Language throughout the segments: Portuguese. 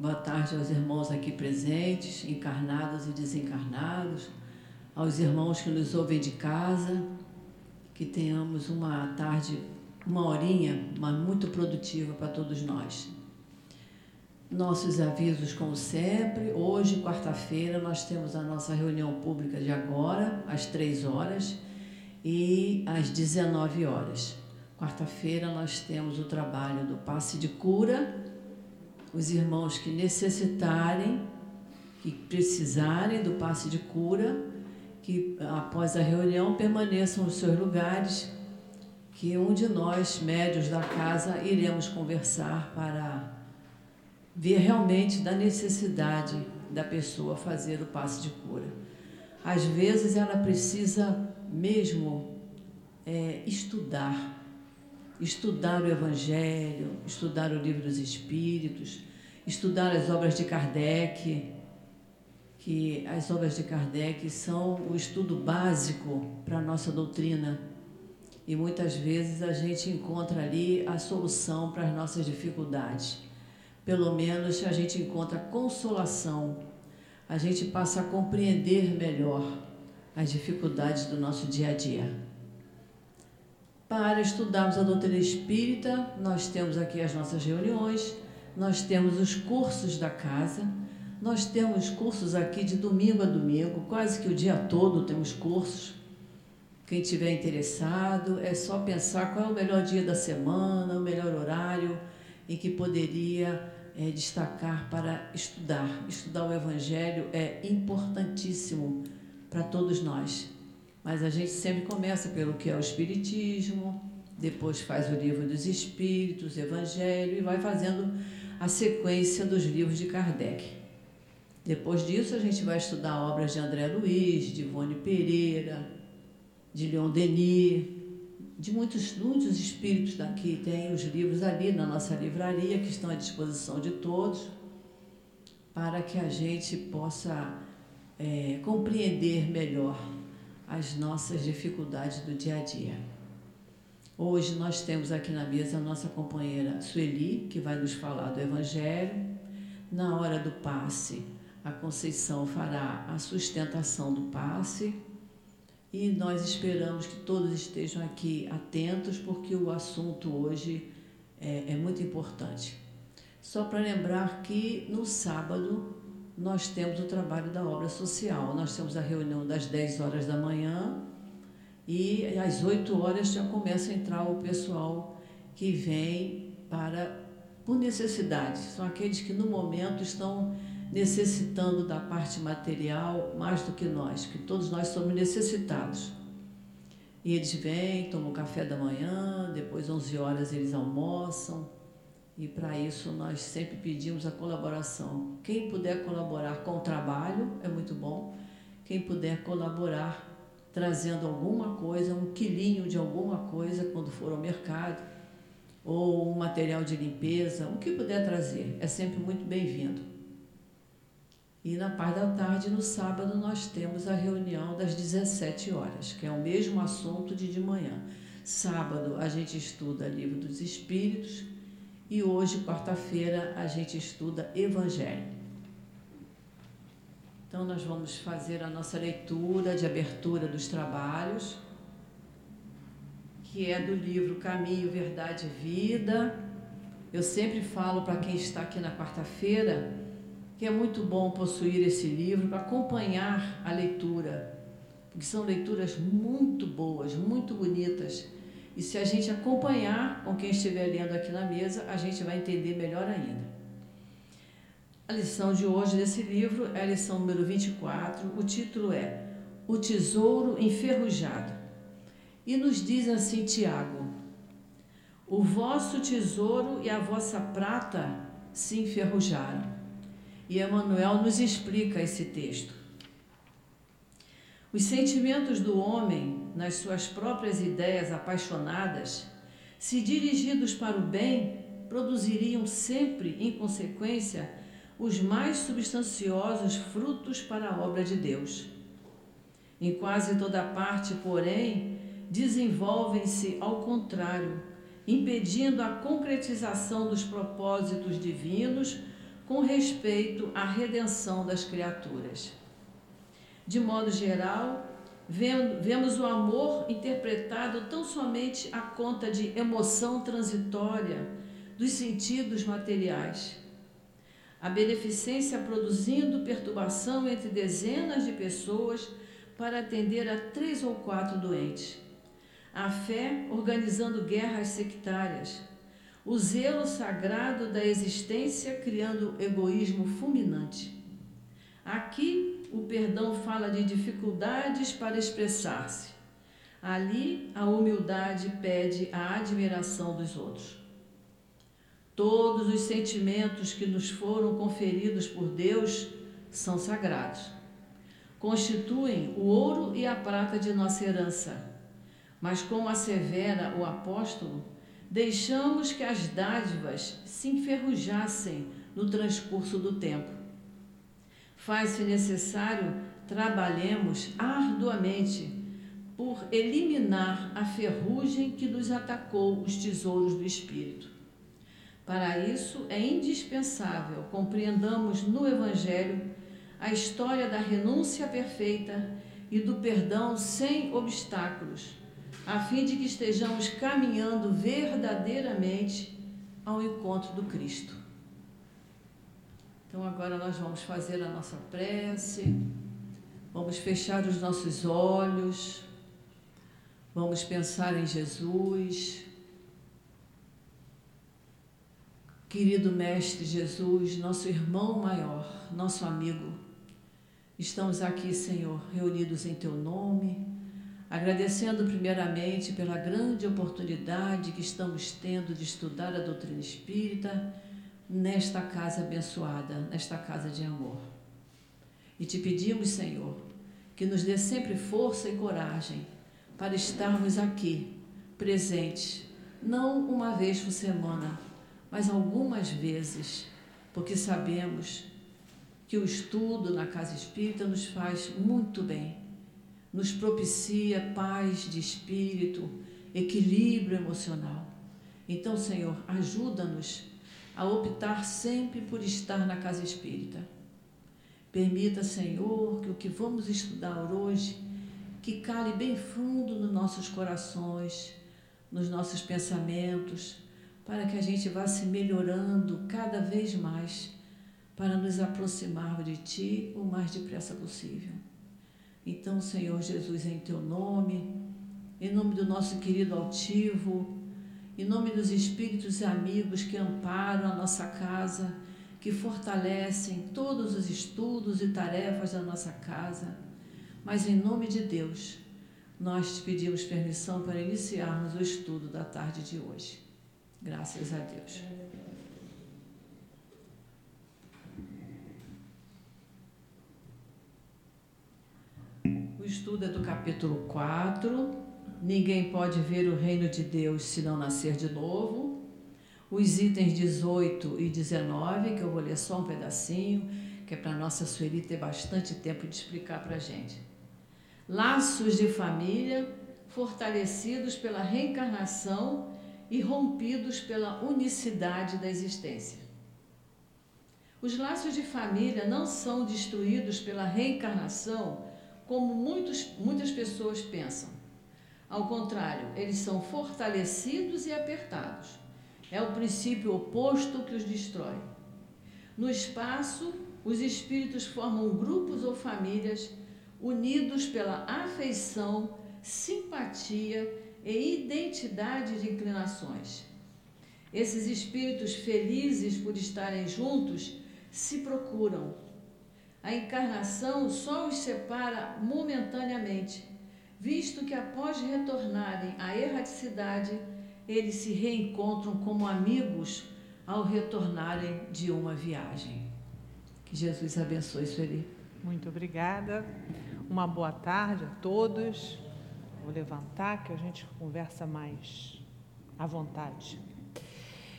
Boa tarde aos irmãos aqui presentes, encarnados e desencarnados, aos irmãos que nos ouvem de casa, que tenhamos uma tarde, uma horinha, mas muito produtiva para todos nós. Nossos avisos, como sempre, hoje, quarta-feira, nós temos a nossa reunião pública de agora, às três horas e às 19 horas. Quarta-feira nós temos o trabalho do passe de cura. Os irmãos que necessitarem, que precisarem do passe de cura, que após a reunião permaneçam nos seus lugares, que um de nós, médios da casa, iremos conversar para ver realmente da necessidade da pessoa fazer o passe de cura. Às vezes ela precisa mesmo é, estudar estudar o Evangelho, estudar o Livro dos Espíritos, estudar as obras de Kardec, que as obras de Kardec são o estudo básico para a nossa doutrina. E muitas vezes a gente encontra ali a solução para as nossas dificuldades. Pelo menos a gente encontra consolação, a gente passa a compreender melhor as dificuldades do nosso dia a dia. Para estudarmos a doutrina espírita, nós temos aqui as nossas reuniões, nós temos os cursos da casa, nós temos cursos aqui de domingo a domingo, quase que o dia todo temos cursos. Quem tiver interessado, é só pensar qual é o melhor dia da semana, o melhor horário em que poderia é, destacar para estudar. Estudar o Evangelho é importantíssimo para todos nós. Mas a gente sempre começa pelo que é o Espiritismo, depois faz o livro dos Espíritos, Evangelho e vai fazendo a sequência dos livros de Kardec. Depois disso, a gente vai estudar obras de André Luiz, de Ivone Pereira, de Leon Denis, de muitos, muitos espíritos daqui. Tem os livros ali na nossa livraria que estão à disposição de todos, para que a gente possa é, compreender melhor as nossas dificuldades do dia a dia. Hoje nós temos aqui na mesa a nossa companheira Sueli, que vai nos falar do Evangelho. Na hora do passe, a Conceição fará a sustentação do passe. E nós esperamos que todos estejam aqui atentos, porque o assunto hoje é, é muito importante. Só para lembrar que no sábado nós temos o trabalho da obra social. Nós temos a reunião das 10 horas da manhã e às 8 horas já começa a entrar o pessoal que vem para por necessidade. São aqueles que no momento estão necessitando da parte material mais do que nós, que todos nós somos necessitados. E eles vêm, tomam café da manhã, depois 11 horas eles almoçam, e para isso nós sempre pedimos a colaboração. Quem puder colaborar com o trabalho é muito bom. Quem puder colaborar trazendo alguma coisa, um quilinho de alguma coisa quando for ao mercado, ou um material de limpeza, o que puder trazer, é sempre muito bem-vindo. E na parte da tarde, no sábado, nós temos a reunião das 17 horas, que é o mesmo assunto de de manhã. Sábado a gente estuda Livro dos Espíritos, e hoje, quarta-feira, a gente estuda Evangelho. Então, nós vamos fazer a nossa leitura de abertura dos trabalhos, que é do livro Caminho, Verdade e Vida. Eu sempre falo para quem está aqui na quarta-feira que é muito bom possuir esse livro para acompanhar a leitura, porque são leituras muito boas, muito bonitas e se a gente acompanhar com quem estiver lendo aqui na mesa, a gente vai entender melhor ainda. A lição de hoje desse livro é a lição número 24. O título é O Tesouro Enferrujado. E nos diz assim Tiago: O vosso tesouro e a vossa prata se enferrujaram. E Emmanuel nos explica esse texto. Os sentimentos do homem, nas suas próprias ideias apaixonadas, se dirigidos para o bem, produziriam sempre, em consequência, os mais substanciosos frutos para a obra de Deus. Em quase toda parte, porém, desenvolvem-se ao contrário, impedindo a concretização dos propósitos divinos com respeito à redenção das criaturas. De modo geral, vemos o amor interpretado tão somente à conta de emoção transitória dos sentidos materiais. A beneficência produzindo perturbação entre dezenas de pessoas para atender a três ou quatro doentes. A fé organizando guerras sectárias. O zelo sagrado da existência criando egoísmo fulminante. Aqui o perdão fala de dificuldades para expressar-se. Ali, a humildade pede a admiração dos outros. Todos os sentimentos que nos foram conferidos por Deus são sagrados. Constituem o ouro e a prata de nossa herança. Mas, como assevera o apóstolo, deixamos que as dádivas se enferrujassem no transcurso do tempo faz-se necessário trabalhemos arduamente por eliminar a ferrugem que nos atacou os tesouros do espírito. Para isso é indispensável compreendamos no Evangelho a história da renúncia perfeita e do perdão sem obstáculos, a fim de que estejamos caminhando verdadeiramente ao encontro do Cristo. Então agora nós vamos fazer a nossa prece, vamos fechar os nossos olhos, vamos pensar em Jesus. Querido Mestre Jesus, nosso irmão maior, nosso amigo, estamos aqui, Senhor, reunidos em Teu nome, agradecendo primeiramente pela grande oportunidade que estamos tendo de estudar a doutrina espírita nesta casa abençoada, nesta casa de amor. E te pedimos, Senhor, que nos dê sempre força e coragem para estarmos aqui, presentes, não uma vez por semana, mas algumas vezes, porque sabemos que o estudo na casa espírita nos faz muito bem, nos propicia paz de espírito, equilíbrio emocional. Então, Senhor, ajuda-nos a optar sempre por estar na casa espírita. Permita, Senhor, que o que vamos estudar hoje que cale bem fundo nos nossos corações, nos nossos pensamentos, para que a gente vá se melhorando cada vez mais para nos aproximar de Ti o mais depressa possível. Então, Senhor Jesus, em Teu nome, em nome do nosso querido altivo, em nome dos espíritos e amigos que amparam a nossa casa, que fortalecem todos os estudos e tarefas da nossa casa, mas em nome de Deus, nós te pedimos permissão para iniciarmos o estudo da tarde de hoje. Graças a Deus. O estudo é do capítulo 4 Ninguém pode ver o reino de Deus se não nascer de novo. Os itens 18 e 19, que eu vou ler só um pedacinho, que é para a nossa Sueli ter bastante tempo de explicar para a gente. Laços de família fortalecidos pela reencarnação e rompidos pela unicidade da existência. Os laços de família não são destruídos pela reencarnação como muitos, muitas pessoas pensam. Ao contrário, eles são fortalecidos e apertados. É o princípio oposto que os destrói. No espaço, os espíritos formam grupos ou famílias unidos pela afeição, simpatia e identidade de inclinações. Esses espíritos felizes por estarem juntos se procuram. A encarnação só os separa momentaneamente visto que após retornarem à erraticidade, eles se reencontram como amigos ao retornarem de uma viagem. Que Jesus abençoe Sueli. Muito obrigada. Uma boa tarde a todos. Vou levantar que a gente conversa mais à vontade.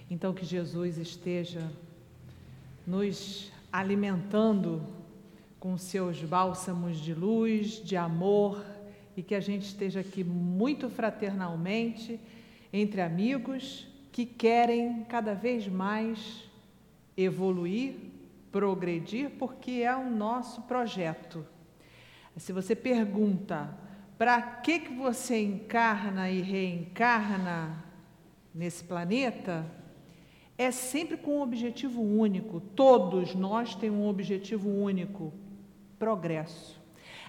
Então que Jesus esteja nos alimentando com seus bálsamos de luz, de amor, e que a gente esteja aqui muito fraternalmente, entre amigos que querem cada vez mais evoluir progredir porque é o nosso projeto. Se você pergunta para que, que você encarna e reencarna nesse planeta, é sempre com um objetivo único. Todos nós temos um objetivo único: progresso.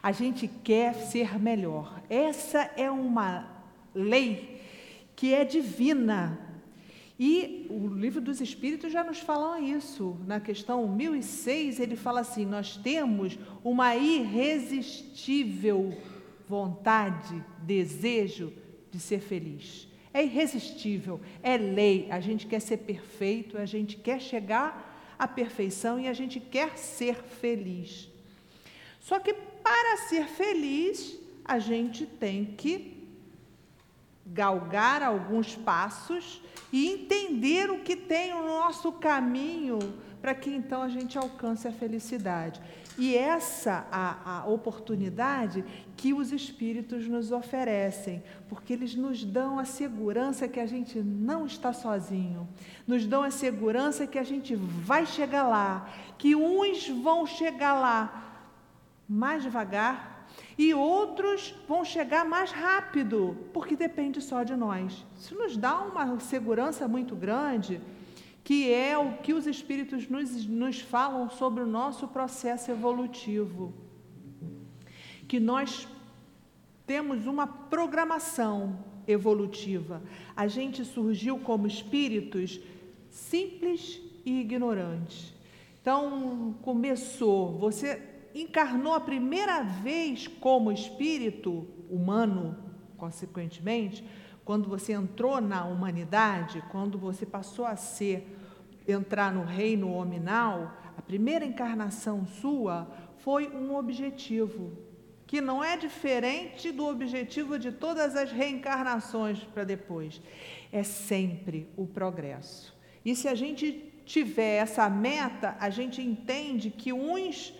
A gente quer ser melhor. Essa é uma lei que é divina. E o livro dos Espíritos já nos fala isso. Na questão 1006, ele fala assim: nós temos uma irresistível vontade, desejo de ser feliz. É irresistível, é lei. A gente quer ser perfeito, a gente quer chegar à perfeição e a gente quer ser feliz. Só que para ser feliz, a gente tem que galgar alguns passos e entender o que tem no nosso caminho para que então a gente alcance a felicidade. E essa a, a oportunidade que os espíritos nos oferecem, porque eles nos dão a segurança que a gente não está sozinho, nos dão a segurança que a gente vai chegar lá, que uns vão chegar lá mais devagar e outros vão chegar mais rápido, porque depende só de nós. Isso nos dá uma segurança muito grande que é o que os Espíritos nos, nos falam sobre o nosso processo evolutivo. Que nós temos uma programação evolutiva. A gente surgiu como espíritos simples e ignorantes. Então, começou, você encarnou a primeira vez como espírito humano, consequentemente, quando você entrou na humanidade, quando você passou a ser, entrar no reino hominal, a primeira encarnação sua foi um objetivo, que não é diferente do objetivo de todas as reencarnações para depois. É sempre o progresso. E se a gente tiver essa meta, a gente entende que uns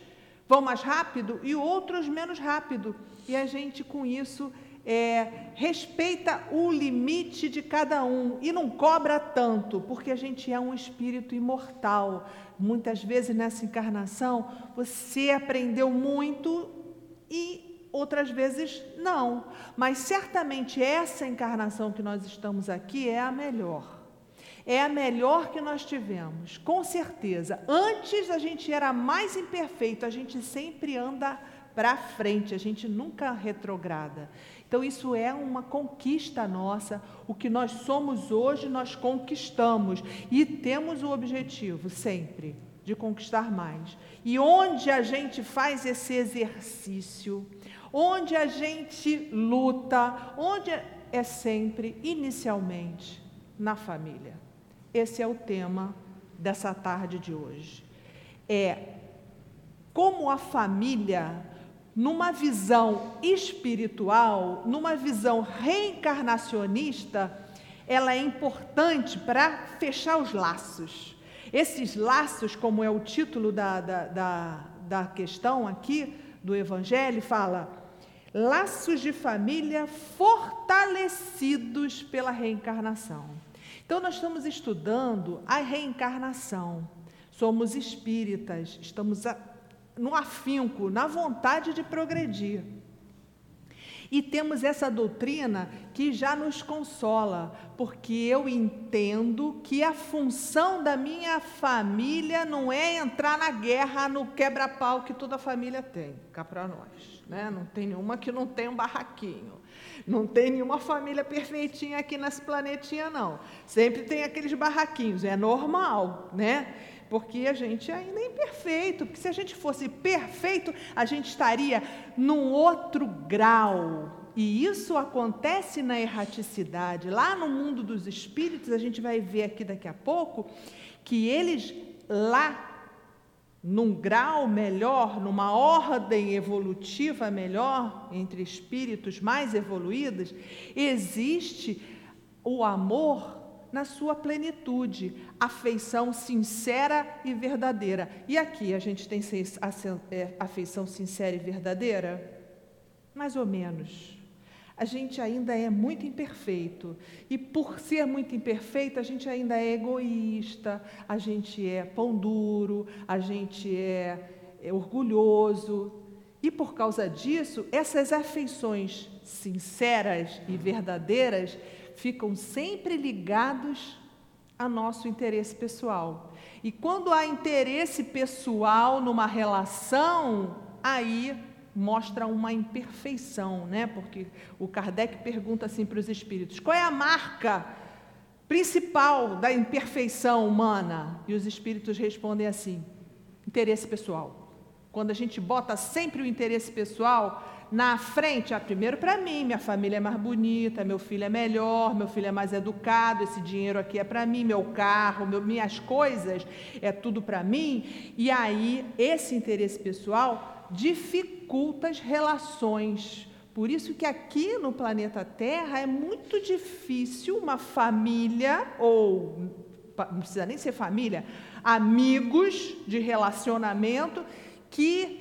vão mais rápido e outros menos rápido. E a gente, com isso, é, respeita o limite de cada um e não cobra tanto, porque a gente é um espírito imortal. Muitas vezes nessa encarnação você aprendeu muito e outras vezes não. Mas certamente essa encarnação que nós estamos aqui é a melhor. É a melhor que nós tivemos, com certeza. Antes a gente era mais imperfeito, a gente sempre anda para frente, a gente nunca retrograda. Então, isso é uma conquista nossa. O que nós somos hoje, nós conquistamos. E temos o objetivo sempre de conquistar mais. E onde a gente faz esse exercício, onde a gente luta, onde é sempre, inicialmente, na família. Esse é o tema dessa tarde de hoje. É como a família numa visão espiritual, numa visão reencarnacionista, ela é importante para fechar os laços. Esses laços, como é o título da, da, da, da questão aqui do Evangelho, fala laços de família fortalecidos pela reencarnação. Então, nós estamos estudando a reencarnação. Somos espíritas, estamos no afinco, na vontade de progredir. E temos essa doutrina que já nos consola, porque eu entendo que a função da minha família não é entrar na guerra, no quebra-pau que toda família tem, cá para nós. Né? Não tem nenhuma que não tem um barraquinho. Não tem nenhuma família perfeitinha aqui nesse planetinha, não. Sempre tem aqueles barraquinhos, é normal, né? Porque a gente ainda é imperfeito, porque se a gente fosse perfeito, a gente estaria num outro grau. E isso acontece na erraticidade. Lá no mundo dos espíritos, a gente vai ver aqui daqui a pouco que eles lá num grau melhor, numa ordem evolutiva melhor, entre espíritos mais evoluídos, existe o amor na sua plenitude, afeição sincera e verdadeira. E aqui a gente tem é, afeição sincera e verdadeira? Mais ou menos. a gente ainda é muito imperfeito. E por ser muito imperfeito, a gente ainda é egoísta, a gente é pão duro, a gente é, é orgulhoso. E por causa disso, essas afeições sinceras e verdadeiras ficam sempre ligados a nosso interesse pessoal. E quando há interesse pessoal numa relação, aí mostra uma imperfeição, né? Porque o Kardec pergunta assim para os espíritos: qual é a marca principal da imperfeição humana? E os espíritos respondem assim: interesse pessoal. Quando a gente bota sempre o interesse pessoal na frente, ah, primeiro para mim, minha família é mais bonita, meu filho é melhor, meu filho é mais educado, esse dinheiro aqui é para mim, meu carro, meu, minhas coisas, é tudo para mim. E aí, esse interesse pessoal dificulta as relações. Por isso que aqui no planeta Terra é muito difícil uma família ou não precisa nem ser família, amigos de relacionamento que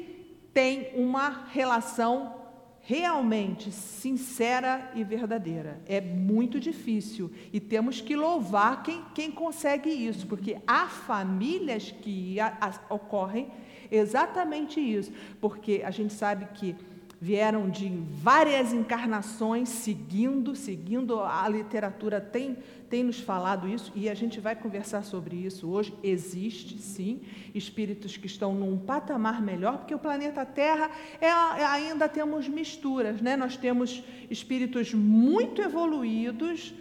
tem uma relação realmente sincera e verdadeira. É muito difícil e temos que louvar quem, quem consegue isso, porque há famílias que a, a, ocorrem exatamente isso, porque a gente sabe que vieram de várias encarnações, seguindo, seguindo, a literatura tem, tem nos falado isso, e a gente vai conversar sobre isso hoje. Existe, sim, espíritos que estão num patamar melhor, porque o planeta Terra é, é, ainda temos misturas, né? nós temos espíritos muito evoluídos,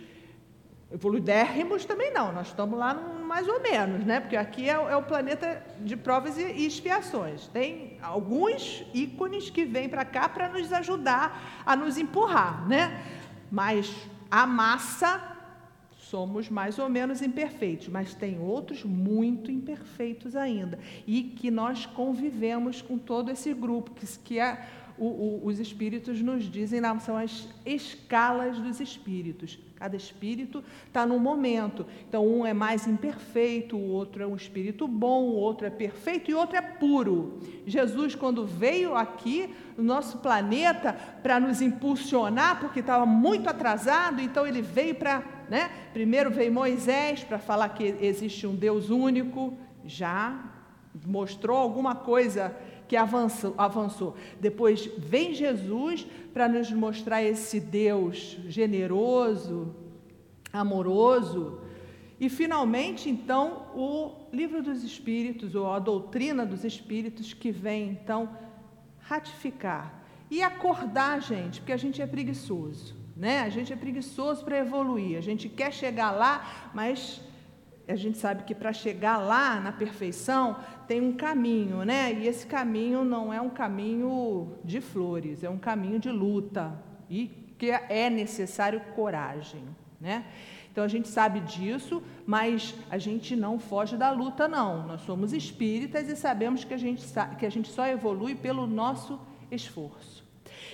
Evoluidérrimos também não, nós estamos lá no, mais ou menos, né? porque aqui é, é o planeta de provas e, e, expiações. Tem alguns ícones que vêm para cá para nos ajudar a nos empurrar, né? mas a massa somos mais ou menos imperfeitos, mas tem outros muito imperfeitos ainda e que nós convivemos com todo esse grupo, que, que é o, o, os espíritos nos dizem, são as escalas dos espíritos. Cada espírito está num momento. Então, um é mais imperfeito, o outro é um espírito bom, o outro é perfeito e o outro é puro. Jesus, quando veio aqui no nosso planeta para nos impulsionar, porque estava muito atrasado, então ele veio para. Né? Primeiro veio Moisés para falar que existe um Deus único, já mostrou alguma coisa que avançou, avançou. Depois vem Jesus para nos mostrar esse Deus generoso, amoroso. E finalmente, então, o livro dos Espíritos, ou a doutrina dos Espíritos, que vem então ratificar e acordar gente, porque a gente é preguiçoso, né? A gente é preguiçoso para evoluir, a gente quer chegar lá, mas a gente sabe que para chegar lá na perfeição tem um caminho, né? E esse caminho não é um caminho de flores, é um caminho de luta e que é necessário coragem, né? Então a gente sabe disso, mas a gente não foge da luta, não. Nós somos espíritas e sabemos que a gente, que a gente só evolui pelo nosso esforço.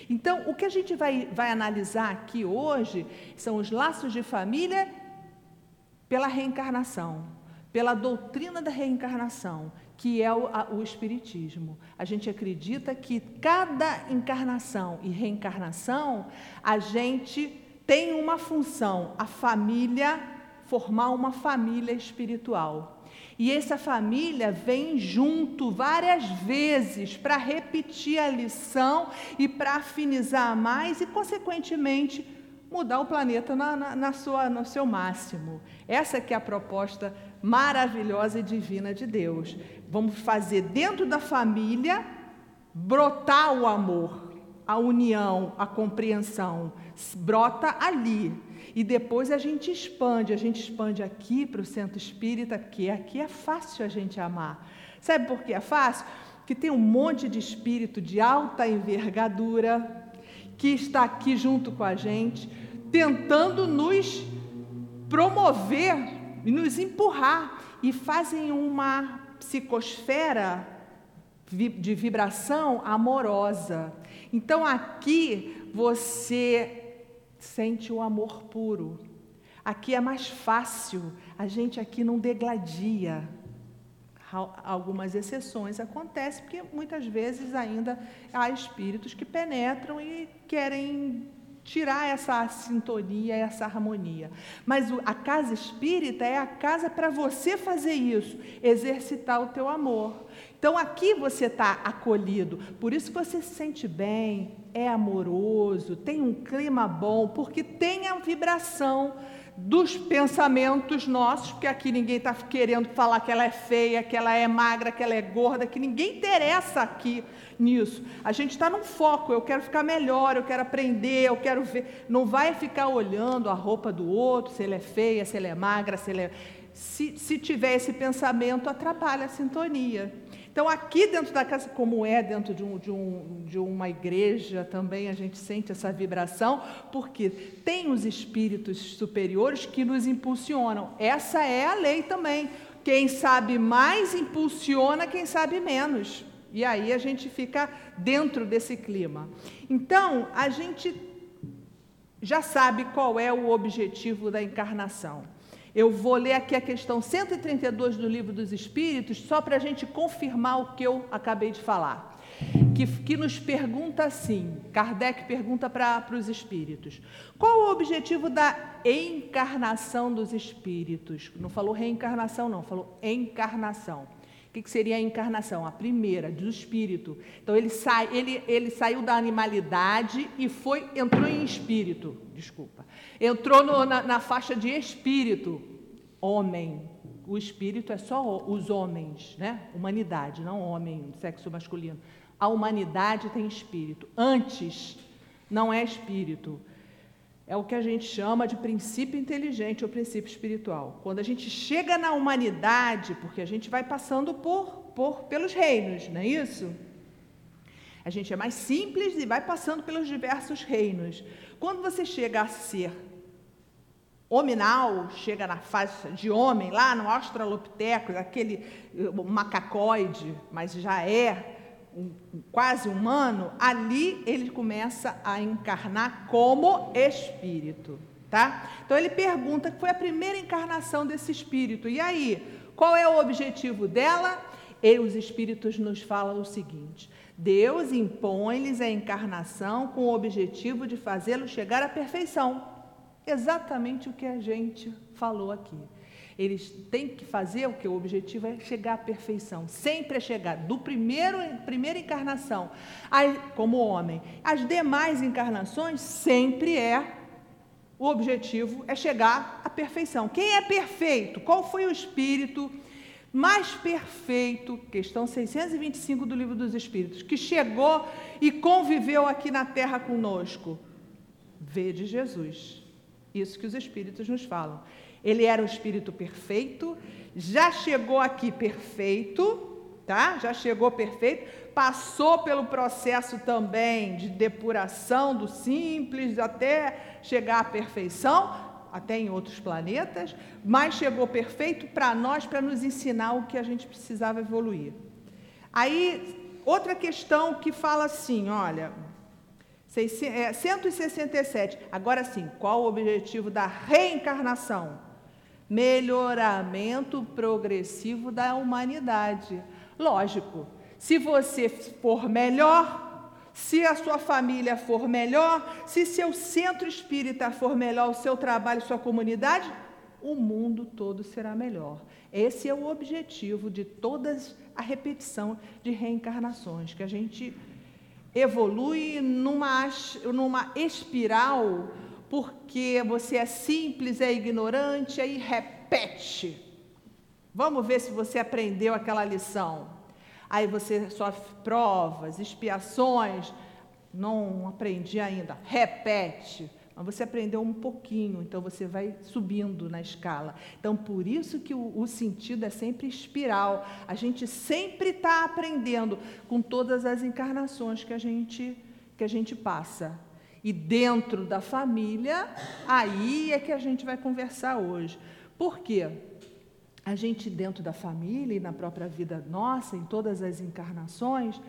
Então, o que a gente vai, vai analisar aqui hoje são os laços de família pela reencarnação, pela doutrina da reencarnação, que é o, a, o, Espiritismo. A gente acredita que cada encarnação e reencarnação, a gente tem uma função, a família, formar uma família espiritual. E essa família vem junto várias vezes para repetir a lição e para afinizar mais e, consequentemente, mudar o planeta na, na, na, sua, no seu máximo. Essa que é a proposta maravilhosa e divina de Deus. Vamos fazer dentro da família brotar o amor, a união, a compreensão. Brota ali. E depois a gente expande, a gente expande aqui para o centro espírita, que aqui é fácil a gente amar. Sabe por que é fácil? Que tem um monte de espírito de alta envergadura que está aqui junto com a gente, tentando nos promover e nos empurrar e fazem uma psicosfera de vibração amorosa. Então aqui você sente o amor puro. Aqui é mais fácil, a gente aqui não degladia. Algumas exceções acontecem, porque muitas vezes ainda há espíritos que penetram e querem tirar essa sintonia, essa harmonia. Mas a casa espírita é a casa para você fazer isso, exercitar o teu amor. Então aqui você está acolhido, por isso que você se sente bem, é amoroso, tem um clima bom, porque tem a vibração dos pensamentos nossos, porque aqui ninguém está querendo falar que ela é feia, que ela é magra, que ela é gorda, que ninguém interessa aqui nisso. A gente está num foco, eu quero ficar melhor, eu quero aprender, eu quero ver. Não vai ficar olhando a roupa do outro, se ele é feia, se ele é magra, se ele é. Se, se tiver esse pensamento, atrapalha a sintonia. Então, aqui dentro da casa, como é dentro de, um, de, um, de uma igreja, também a gente sente essa vibração, porque tem os espíritos superiores que nos impulsionam. Essa é a lei também. Quem sabe mais impulsiona, quem sabe menos. E aí a gente fica dentro desse clima. Então, a gente já sabe qual é o objetivo da encarnação. Eu vou ler aqui a questão 132 do Livro dos Espíritos, só para a gente confirmar o que eu acabei de falar. Que, que nos pergunta assim: Kardec pergunta para os espíritos: qual o objetivo da encarnação dos espíritos? Não falou reencarnação, não, falou encarnação. O que, que seria a encarnação? A primeira, do espírito. Então ele, sai, ele, ele saiu da animalidade e foi, entrou em espírito, desculpa. Entrou no, na, na faixa de espírito, homem. O espírito é só os homens, né? Humanidade, não homem, sexo masculino. A humanidade tem espírito. Antes, não é espírito. É o que a gente chama de princípio inteligente ou princípio espiritual. Quando a gente chega na humanidade, porque a gente vai passando por, por pelos reinos, não é isso? A gente é mais simples e vai passando pelos diversos reinos. Quando você chega a ser hominal, chega na fase de homem, lá no Australopithecus, aquele macacoide, mas já é um, quase humano, ali ele começa a encarnar como espírito, tá? Então ele pergunta que foi a primeira encarnação desse espírito. E aí, qual é o objetivo dela? E os espíritos nos falam o seguinte: Deus impõe-lhes a encarnação com o objetivo de fazê-los chegar à perfeição. Exatamente o que a gente falou aqui. Eles têm que fazer o que? O objetivo é chegar à perfeição. Sempre é chegar do primeiro primeira encarnação, como homem. As demais encarnações sempre é o objetivo é chegar à perfeição. Quem é perfeito? Qual foi o espírito mais perfeito, questão 625 do Livro dos Espíritos, que chegou e conviveu aqui na terra conosco. Vede Jesus. Isso que os Espíritos nos falam. Ele era um espírito perfeito, já chegou aqui perfeito, tá? Já chegou perfeito, passou pelo processo também de depuração do simples até chegar à perfeição, até em outros planetas, mas chegou perfeito para nós, para nos ensinar o que a gente precisava evoluir. Aí, outra questão que fala assim: olha, 167. É, Agora sim, qual o objetivo da reencarnação? Melhoramento progressivo da humanidade. Lógico, se você for melhor, se a sua família for melhor, se seu centro espírita for melhor, o seu trabalho, sua comunidade, o mundo todo será melhor. Esse é o objetivo de todas a repetição de reencarnações, que a gente evolui numa, numa espiral, porque você é simples, é ignorante, aí repete. Vamos ver se você aprendeu aquela lição aí você sofre provas, expiações. Não aprendi ainda. Repete. Mas você aprendeu um pouquinho, então você vai subindo na escala. Então, por isso que o, o sentido é sempre espiral. A gente sempre está aprendendo com todas as encarnações que a gente, que a gente passa. E dentro da família, aí é que a gente vai conversar hoje. Por quê? a gente dentro da família e na própria vida nossa, em todas as encarnações,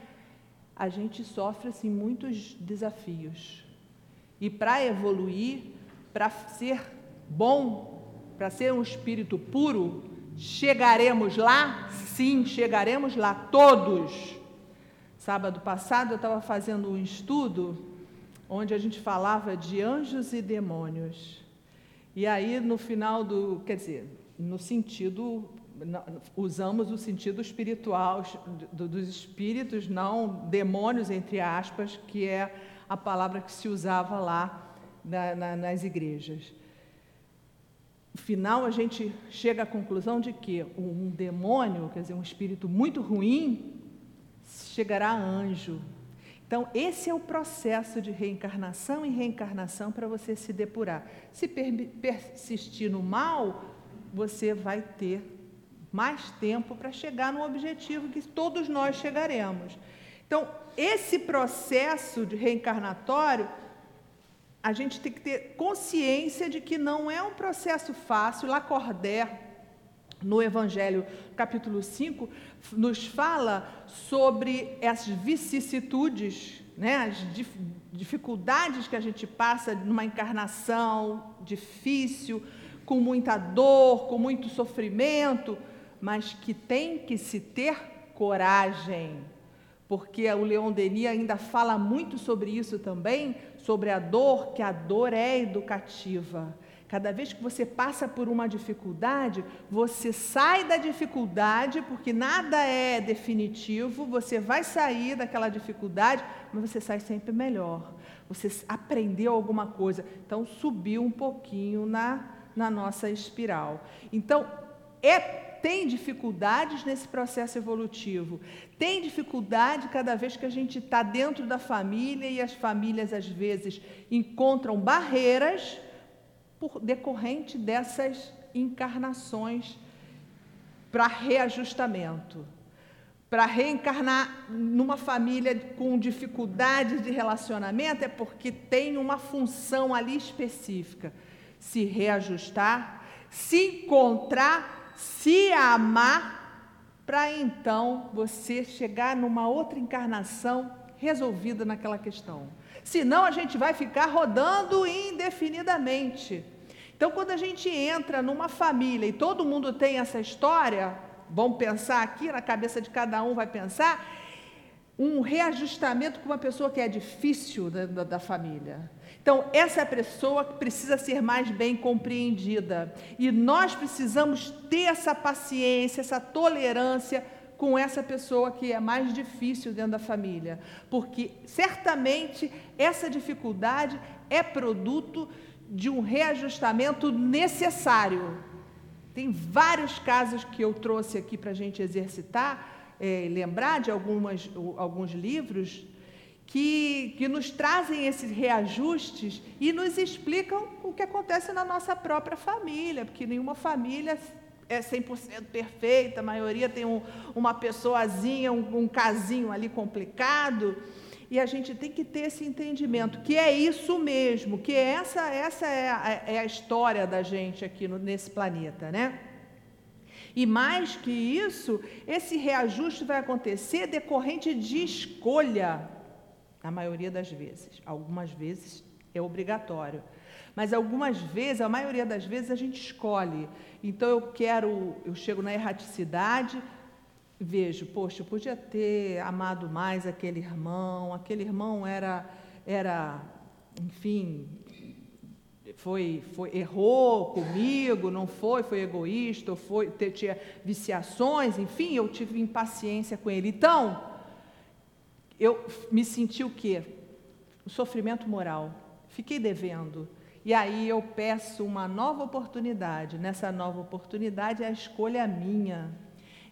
a gente sofre assim muitos desafios. E para evoluir, para ser bom, para ser um espírito puro, chegaremos lá? Sim, chegaremos lá todos. Sábado passado eu estava fazendo um estudo onde a gente falava de anjos e demônios. E aí, no final do. Quer dizer, no sentido. Usamos o sentido espiritual dos espíritos, não demônios, entre aspas, que é a palavra que se usava lá na, na, nas igrejas. No final, a gente chega à conclusão de que um demônio, quer dizer, um espírito muito ruim, chegará a anjo. Então, esse é o processo de reencarnação e reencarnação para você se depurar. Se persistir no mal, você vai ter mais tempo para chegar no objetivo que todos nós chegaremos. Então, esse processo de reencarnatório a gente tem que ter consciência de que não é um processo fácil. Lacordaire, no Evangelho, capítulo 5, nos fala sobre as vicissitudes, né, as dificuldades que a gente passa numa encarnação difícil, com muita dor, com muito sofrimento, mas que tem que se ter coragem, porque o Leon Denis ainda fala muito sobre isso também, sobre a dor, que a dor é educativa. Cada vez que você passa por uma dificuldade, você sai da dificuldade, porque nada é definitivo, você vai sair daquela dificuldade, mas você sai sempre melhor. Você aprendeu alguma coisa, então subiu um pouquinho na, na nossa espiral. Então, é tem dificuldades nesse processo evolutivo, tem dificuldade cada vez que a gente está dentro da família e as famílias, às vezes, encontram barreiras por decorrente dessas encarnações para reajustamento. Para reencarnar numa família com dificuldades de relacionamento é porque tem uma função ali específica: se reajustar, se encontrar se amar, para então você chegar numa outra encarnação resolvida naquela questão. Senão a gente vai ficar rodando indefinidamente. Então, quando a gente entra numa família e todo mundo tem essa história, vamos pensar aqui, na cabeça de cada um vai pensar, um reajustamento com uma pessoa que é difícil da, da, da família. Então, essa é pessoa precisa ser mais bem compreendida. E nós precisamos ter essa paciência, essa tolerância com essa pessoa que é mais difícil dentro da família. Porque certamente essa dificuldade é produto de um reajustamento necessário. Tem vários casos que eu trouxe aqui para a gente exercitar, é, lembrar de algumas, alguns livros que, que nos trazem esses reajustes e nos explicam o que acontece na nossa própria família, porque nenhuma família é 100% perfeita, a maioria tem um, uma pessoazinha, um, um casinho ali complicado, e a gente tem que ter esse entendimento, que é isso mesmo, que essa, essa é, a, é a história da gente aqui no, nesse planeta, né? E mais que isso, esse reajuste vai acontecer decorrente de escolha na maioria das vezes. Algumas vezes é obrigatório. Mas algumas vezes, a maioria das vezes, a gente escolhe. Então eu quero, eu chego na erraticidade, vejo, poxa, eu podia ter amado mais aquele irmão, aquele irmão era, era enfim, foi, foi errou comigo, não foi, foi egoísta, foi, tinha viciações, enfim, eu tive impaciência com ele. Então, eu me senti o quê? O sofrimento moral. Fiquei devendo. E aí eu peço uma nova oportunidade. Nessa nova oportunidade a escolha é minha.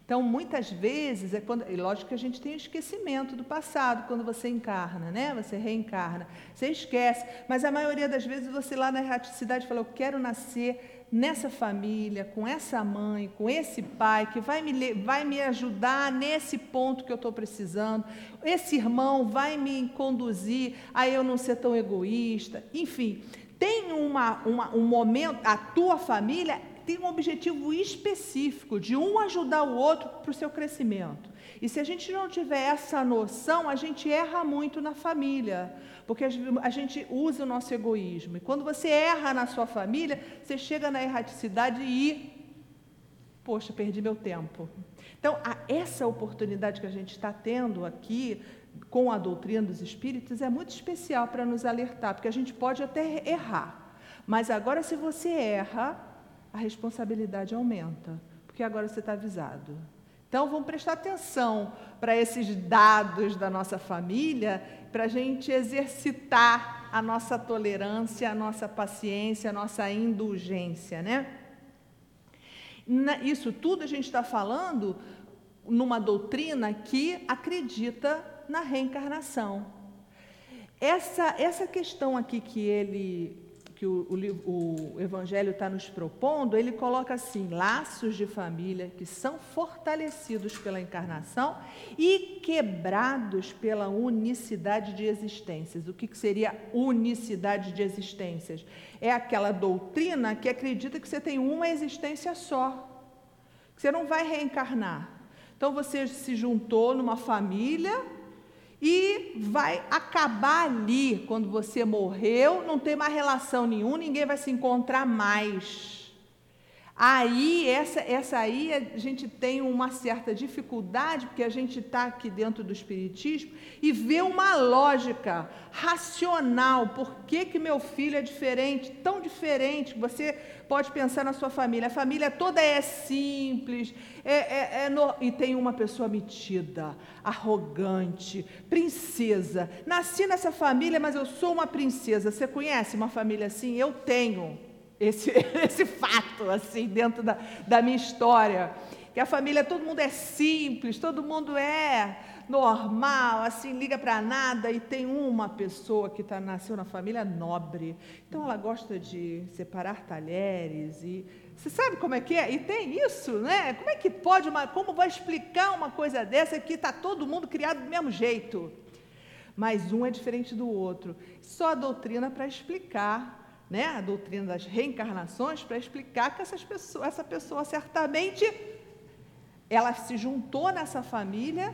Então, muitas vezes, é quando, e lógico que a gente tem o esquecimento do passado quando você encarna, né? Você reencarna, você esquece. Mas a maioria das vezes você lá na erraticidade fala: Eu quero nascer nessa família, com essa mãe, com esse pai, que vai me, vai me ajudar nesse ponto que eu estou precisando, esse irmão vai me conduzir a eu não ser tão egoísta, enfim, tem uma, uma, um momento, a tua família tem um objetivo específico de um ajudar o outro para o seu crescimento. E se a gente não tiver essa noção, a gente erra muito na família, porque a gente usa o nosso egoísmo. E quando você erra na sua família, você chega na erraticidade e Poxa, perdi meu tempo. Então, essa oportunidade que a gente está tendo aqui com a doutrina dos espíritos é muito especial para nos alertar, porque a gente pode até errar, mas agora, se você erra, a responsabilidade aumenta, porque agora você está avisado. Então, vamos prestar atenção para esses dados da nossa família, para a gente exercitar a nossa tolerância, a nossa paciência, a nossa indulgência, né? Isso tudo a gente está falando numa doutrina que acredita na reencarnação. Essa, essa questão aqui que ele que o, o, o Evangelho está nos propondo, ele coloca assim: laços de família que são fortalecidos pela encarnação e quebrados pela unicidade de existências. O que, que seria unicidade de existências? É aquela doutrina que acredita que você tem uma existência só, que você não vai reencarnar. Então você se juntou numa família e vai acabar ali, quando você morreu, não tem mais relação nenhuma, ninguém vai se encontrar mais. Aí, essa, essa aí, a gente tem uma certa dificuldade, porque a gente está aqui dentro do Espiritismo e vê uma lógica racional. Por que, que meu filho é diferente, tão diferente? Você pode pensar na sua família. A família toda é simples, é, é, é no... e tem uma pessoa metida, arrogante, princesa. Nasci nessa família, mas eu sou uma princesa. Você conhece uma família assim? Eu tenho esse, esse fato, assim, dentro da, da minha história. Que a família, todo mundo é simples, todo mundo é normal, assim, liga para nada, e tem uma pessoa que tá, nasceu na família nobre. Então ela gosta de separar talheres e. Você sabe como é que é? E tem isso, né? Como é que pode, uma, como vai explicar uma coisa dessa que está todo mundo criado do mesmo jeito? Mas um é diferente do outro. Só a doutrina para explicar né, a doutrina das reencarnações para explicar que essas pessoas, essa pessoa certamente ela se juntou nessa família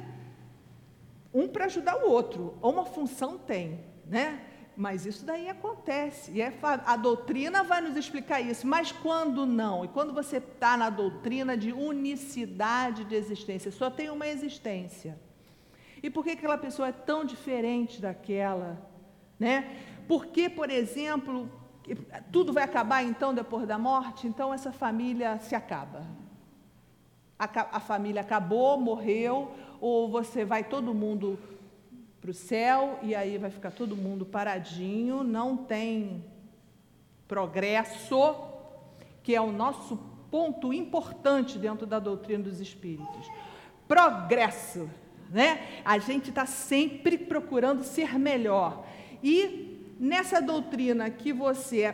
um para ajudar o outro, ou uma função tem, né? Mas isso daí acontece, e é, a doutrina vai nos explicar isso. Mas quando não? E quando você está na doutrina de unicidade de existência, só tem uma existência. E por que aquela pessoa é tão diferente daquela? Né? Por que, por exemplo, tudo vai acabar então depois da morte, então essa família se acaba. A, a família acabou, morreu, ou você vai todo mundo para o céu e aí vai ficar todo mundo paradinho, não tem progresso, que é o nosso ponto importante dentro da doutrina dos espíritos. Progresso, né? A gente está sempre procurando ser melhor. E nessa doutrina que você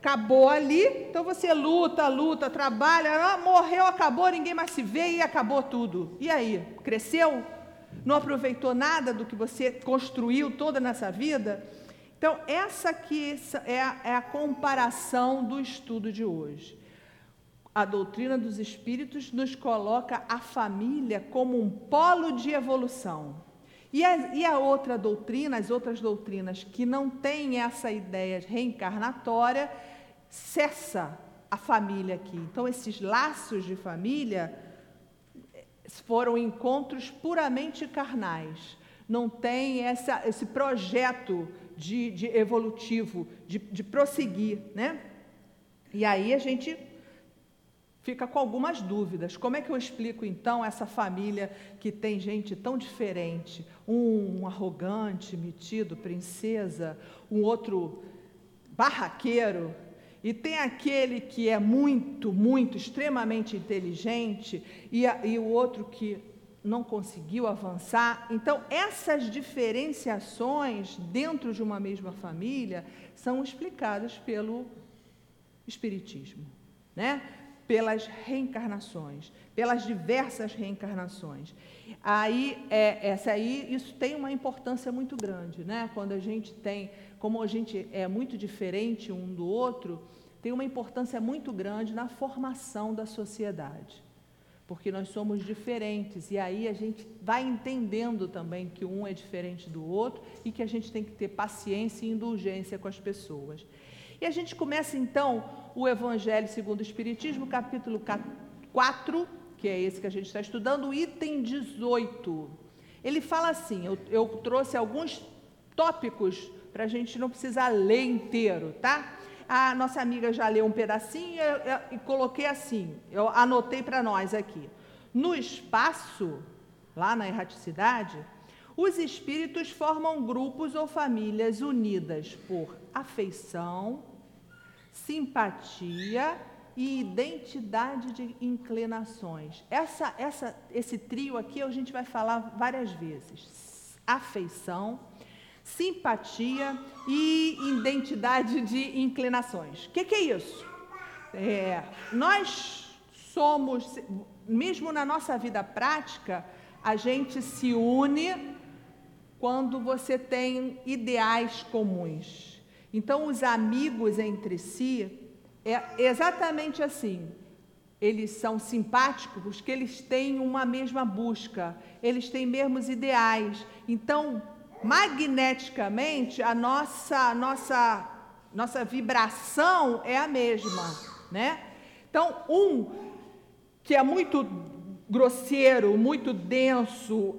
acabou ali, então você luta, luta, trabalha, ah, morreu, acabou, ninguém mais se vê e acabou tudo. E aí, cresceu? Não aproveitou nada do que você construiu toda nessa vida? Então, essa aqui é a, é a comparação do estudo de hoje. A doutrina dos espíritos nos coloca a família como um polo de evolução. E a, e a, outra doutrina, as outras doutrinas que não têm essa ideia reencarnatória, cessa a família aqui. Então, esses laços de família eh, foram encontros puramente carnais. Não tem essa, esse projeto de, de evolutivo, de, de prosseguir. Né? E aí a gente fica com algumas dúvidas. Como é que eu explico então essa família que tem gente tão diferente? Um, um arrogante, metido, princesa, um outro barraqueiro, e tem aquele que é muito, muito, extremamente inteligente, e, a, e o outro que não conseguiu avançar. Então, essas diferenciações dentro de uma mesma família são explicadas pelo Espiritismo. Né? Pelas reencarnações, pelas diversas reencarnações. Aí, é, essa aí, isso tem uma importância muito grande, né? Quando a gente tem, como a gente é muito diferente um do outro, tem uma importância muito grande na formação da sociedade, porque nós somos diferentes e aí a gente vai entendendo também que um é diferente do outro e que a gente tem que ter paciência e indulgência com as pessoas. E a gente começa então o Evangelho segundo o Espiritismo, capítulo 4, que é esse que a gente está estudando, item 18. Ele fala assim: eu, eu trouxe alguns tópicos para a gente não precisar ler inteiro, tá? A nossa amiga já leu um pedacinho e coloquei assim, eu anotei para nós aqui. No espaço, lá na erraticidade, os espíritos formam grupos ou famílias unidas por afeição, simpatia e identidade de inclinações. Essa, essa, esse trio aqui a gente vai falar várias vezes: afeição, simpatia e identidade de inclinações. O que, que, é isso? É, nós somos, mesmo na nossa vida prática, a gente se une quando você tem ideais comuns. Então, os amigos entre si é exatamente assim. Eles são simpáticos porque eles têm uma mesma busca, eles têm mesmos ideais. Então, magneticamente, a nossa, nossa, nossa vibração é a mesma, né? Então, um que é muito grosseiro, muito denso,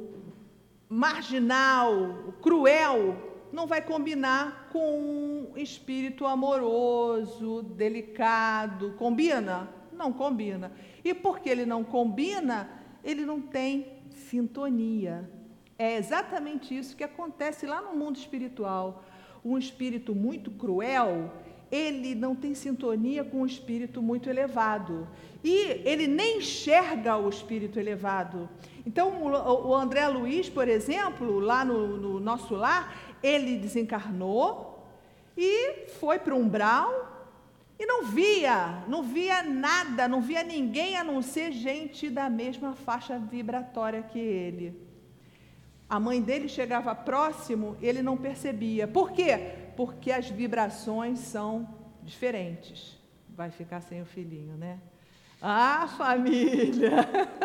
marginal, cruel, não vai combinar com um espírito amoroso, delicado. Combina? Não combina. E porque ele não combina, ele não tem sintonia. É exatamente isso que acontece lá no mundo espiritual. Um espírito muito cruel, ele não tem sintonia com um espírito muito elevado. E ele nem enxerga o espírito elevado. Então, o André Luiz, por exemplo, lá no, no nosso lar, ele desencarnou e foi para o umbral e não via, não via nada, não via ninguém a não ser gente da mesma faixa vibratória que ele. A mãe dele chegava próximo, ele não percebia. Por quê? Porque as vibrações são diferentes. Vai ficar sem o filhinho, né? Ah, família!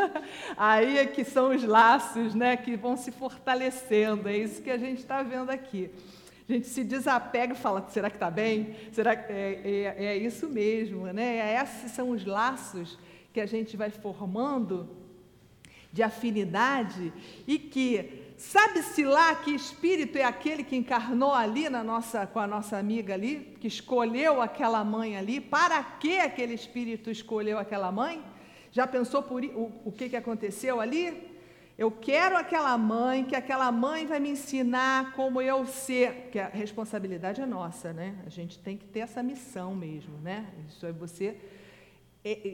Aí é que são os laços, né, que vão se fortalecendo. É isso que a gente está vendo aqui. A gente se desapega e fala: será que está bem? Será que é, é, é, isso mesmo, né? Esses são os laços que a gente vai formando de afinidade e que Sabe-se lá que espírito é aquele que encarnou ali na nossa, com a nossa amiga ali, que escolheu aquela mãe ali? Para que aquele espírito escolheu aquela mãe? Já pensou por o, o que, que aconteceu ali? Eu quero aquela mãe, que aquela mãe vai me ensinar como eu ser, que a responsabilidade é nossa, né? A gente tem que ter essa missão mesmo, né? Isso é você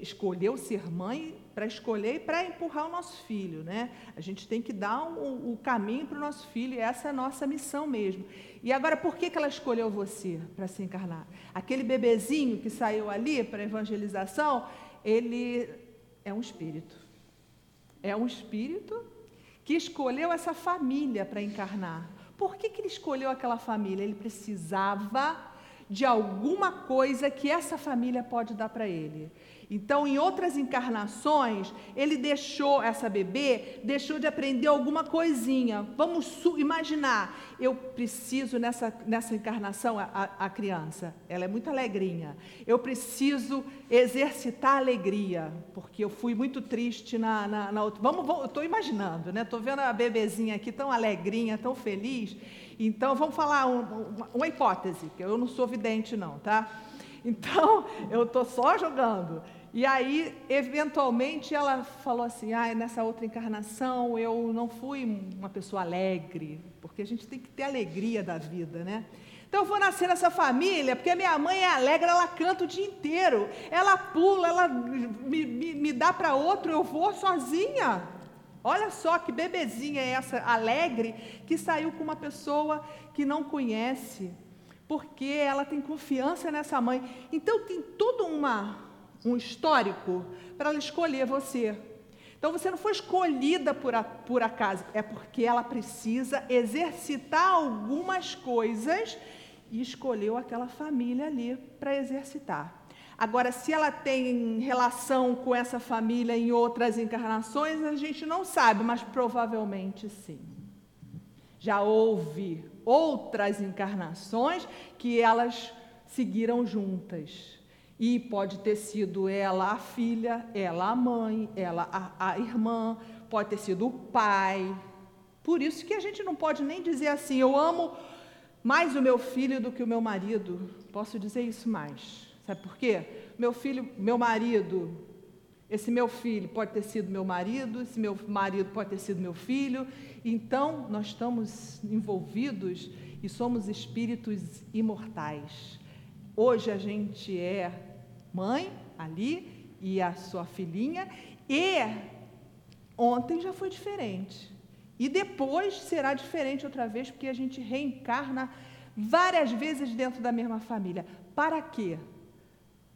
escolheu ser mãe para escolher e para empurrar o nosso filho, né? A gente tem que dar o caminho para o nosso filho, e essa é a nossa missão mesmo. E agora, por que, que ela escolheu você para se encarnar? Aquele bebezinho que saiu ali para evangelização, ele é um espírito. É um espírito que escolheu essa família para encarnar. Por que, que ele escolheu aquela família? Ele precisava de alguma coisa que essa família pode dar para ele. Então, em outras encarnações, ele deixou essa bebê, deixou de aprender alguma coisinha. Vamos imaginar, eu preciso nessa, nessa encarnação, a, a, criança, ela é muito alegrinha. Eu preciso exercitar a alegria, porque eu fui muito triste na, na, na outra. Vamos, vamos, eu estou imaginando, né? Estou vendo a bebezinha aqui tão alegrinha, tão feliz. Então, vamos falar um, uma, uma hipótese, que eu não sou vidente, não, tá? Então, eu estou só jogando. E aí, eventualmente, ela falou assim: ah, nessa outra encarnação eu não fui uma pessoa alegre, porque a gente tem que ter alegria da vida, né? Então eu vou nascer nessa família, porque minha mãe é alegre, ela canta o dia inteiro, ela pula, ela me, me, me dá para outro, eu vou sozinha. Olha só que bebezinha é essa alegre que saiu com uma pessoa que não conhece, porque ela tem confiança nessa mãe. Então tem toda uma um histórico para ela escolher você. Então você não foi escolhida por, a, por acaso, é porque ela precisa exercitar algumas coisas e escolheu aquela família ali para exercitar. Agora, se ela tem relação com essa família em outras encarnações, a gente não sabe, mas provavelmente sim. Já houve outras encarnações que elas seguiram juntas. E pode ter sido ela a filha, ela a mãe, ela a, a irmã, pode ter sido o pai. Por isso que a gente não pode nem dizer assim, eu amo mais o meu filho do que o meu marido. Posso dizer isso mais. Sabe por quê? Meu filho, meu marido, esse meu filho pode ter sido meu marido, esse meu marido pode ter sido meu filho. Então, nós estamos envolvidos e somos espíritos imortais. Hoje a gente é mãe ali e a sua filhinha, e ontem já foi diferente. E depois será diferente outra vez, porque a gente reencarna várias vezes dentro da mesma família. Para quê?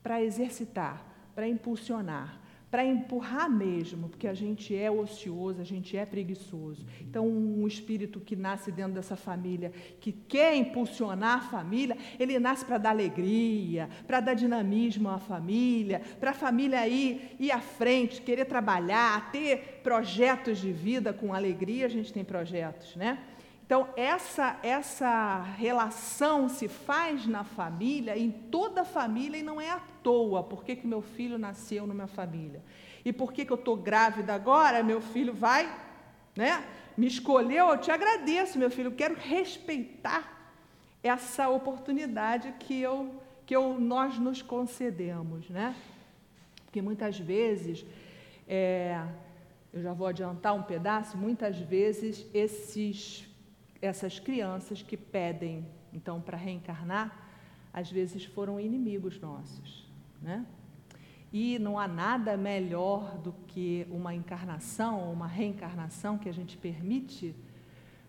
Para exercitar, para impulsionar, para empurrar mesmo, porque a gente é ocioso, a gente é preguiçoso. Então, um espírito que nasce dentro dessa família, que quer impulsionar a família, ele nasce para dar alegria, para dar dinamismo à família, para a família ir, ir à frente, querer trabalhar, ter projetos de vida com alegria. A gente tem projetos, né? Então, essa, essa relação se faz na família, em toda a família, e não é à toa. Por que, que meu filho nasceu numa família? E por que, que eu estou grávida agora? Meu filho vai, né? Me escolheu, eu te agradeço, meu filho. Eu quero respeitar essa oportunidade que, eu, que eu, nós nos concedemos, né? Porque muitas vezes, é, eu já vou adiantar um pedaço, muitas vezes esses essas crianças que pedem, então, para reencarnar, às vezes foram inimigos nossos, né? E não há nada melhor do que uma encarnação, uma reencarnação que a gente permite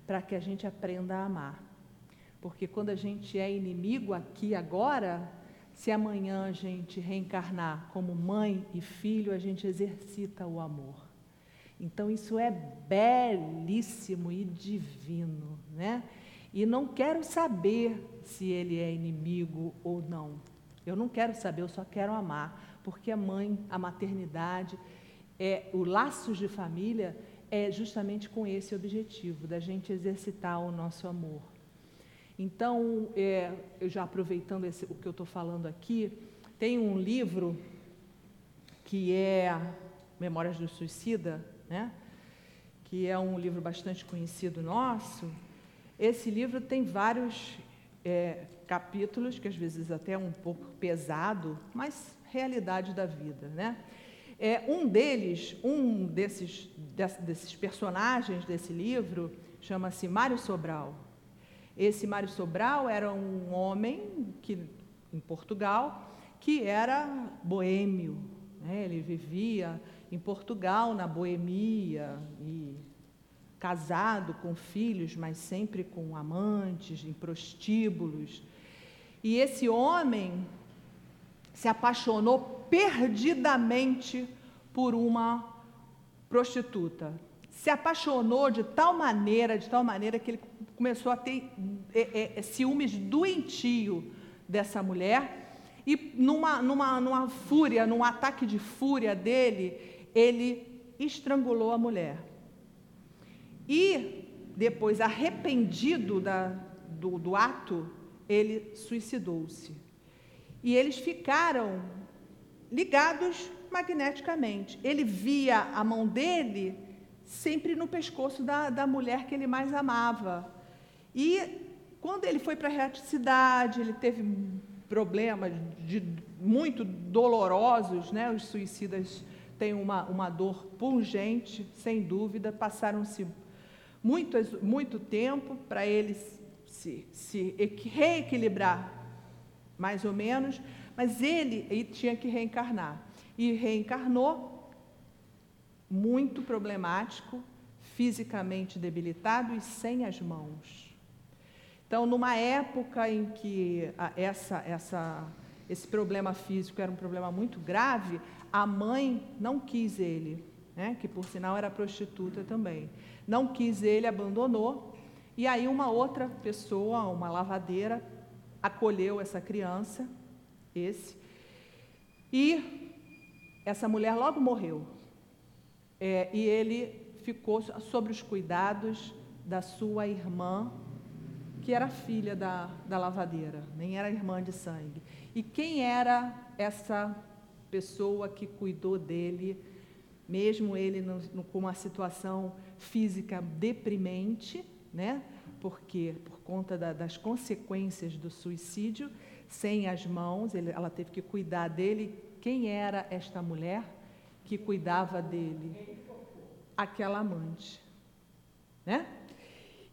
para que a gente aprenda a amar. Porque quando a gente é inimigo aqui agora, se amanhã a gente reencarnar como mãe e filho, a gente exercita o amor. Então isso é belíssimo e divino, né? E não quero saber se ele é inimigo ou não. Eu não quero saber, eu só quero amar, porque a mãe, a maternidade, é o laços de família é justamente com esse objetivo da gente exercitar o nosso amor. Então, é, eu já aproveitando esse, o que eu estou falando aqui, tem um livro que é Memórias do Suicida, né? que é um livro bastante conhecido nosso, esse livro tem vários é, capítulos, que às vezes até é um pouco pesado, mas realidade da vida. Né? É, um deles, um desses, desses personagens desse livro, chama-se Mário Sobral. Esse Mário Sobral era um homem que, em Portugal que era boêmio. Né? Ele vivia em Portugal, na boemia, e casado com filhos, mas sempre com amantes, em prostíbulos. E esse homem se apaixonou perdidamente por uma prostituta. Se apaixonou de tal maneira, de tal maneira que ele começou a ter é, é, ciúmes doentio dessa mulher. E numa, numa, numa fúria, num ataque de fúria dele, ele estrangulou a mulher. E depois, arrependido da, do, do ato, ele suicidou-se. E eles ficaram ligados magneticamente. Ele via a mão dele sempre no pescoço da, da mulher que ele mais amava. E quando ele foi para a reticidade, ele teve problemas de, muito dolorosos, né? Os suicidas tem uma, uma dor pungente, sem dúvida. Passaram-se muito, muito tempo para eles se, se reequilibrar, mais ou menos, mas ele, ele tinha que reencarnar. E reencarnou muito problemático, fisicamente debilitado e sem as mãos. Então, numa época em que essa, essa, esse problema físico era um problema muito grave, a mãe não quis ele, né, que por sinal era prostituta também. Não quis ele, abandonou. E aí uma outra pessoa, uma lavadeira, acolheu essa criança, esse, e essa mulher logo morreu. É, e ele ficou sobre os cuidados da sua irmã, que era filha da, da lavadeira, nem era irmã de sangue. E quem era essa pessoa que cuidou dele, mesmo ele no, no, com uma situação física deprimente, né? Porque por conta da, das consequências do suicídio, sem as mãos, ele, ela teve que cuidar dele. Quem era esta mulher que cuidava dele? Aquela amante, né?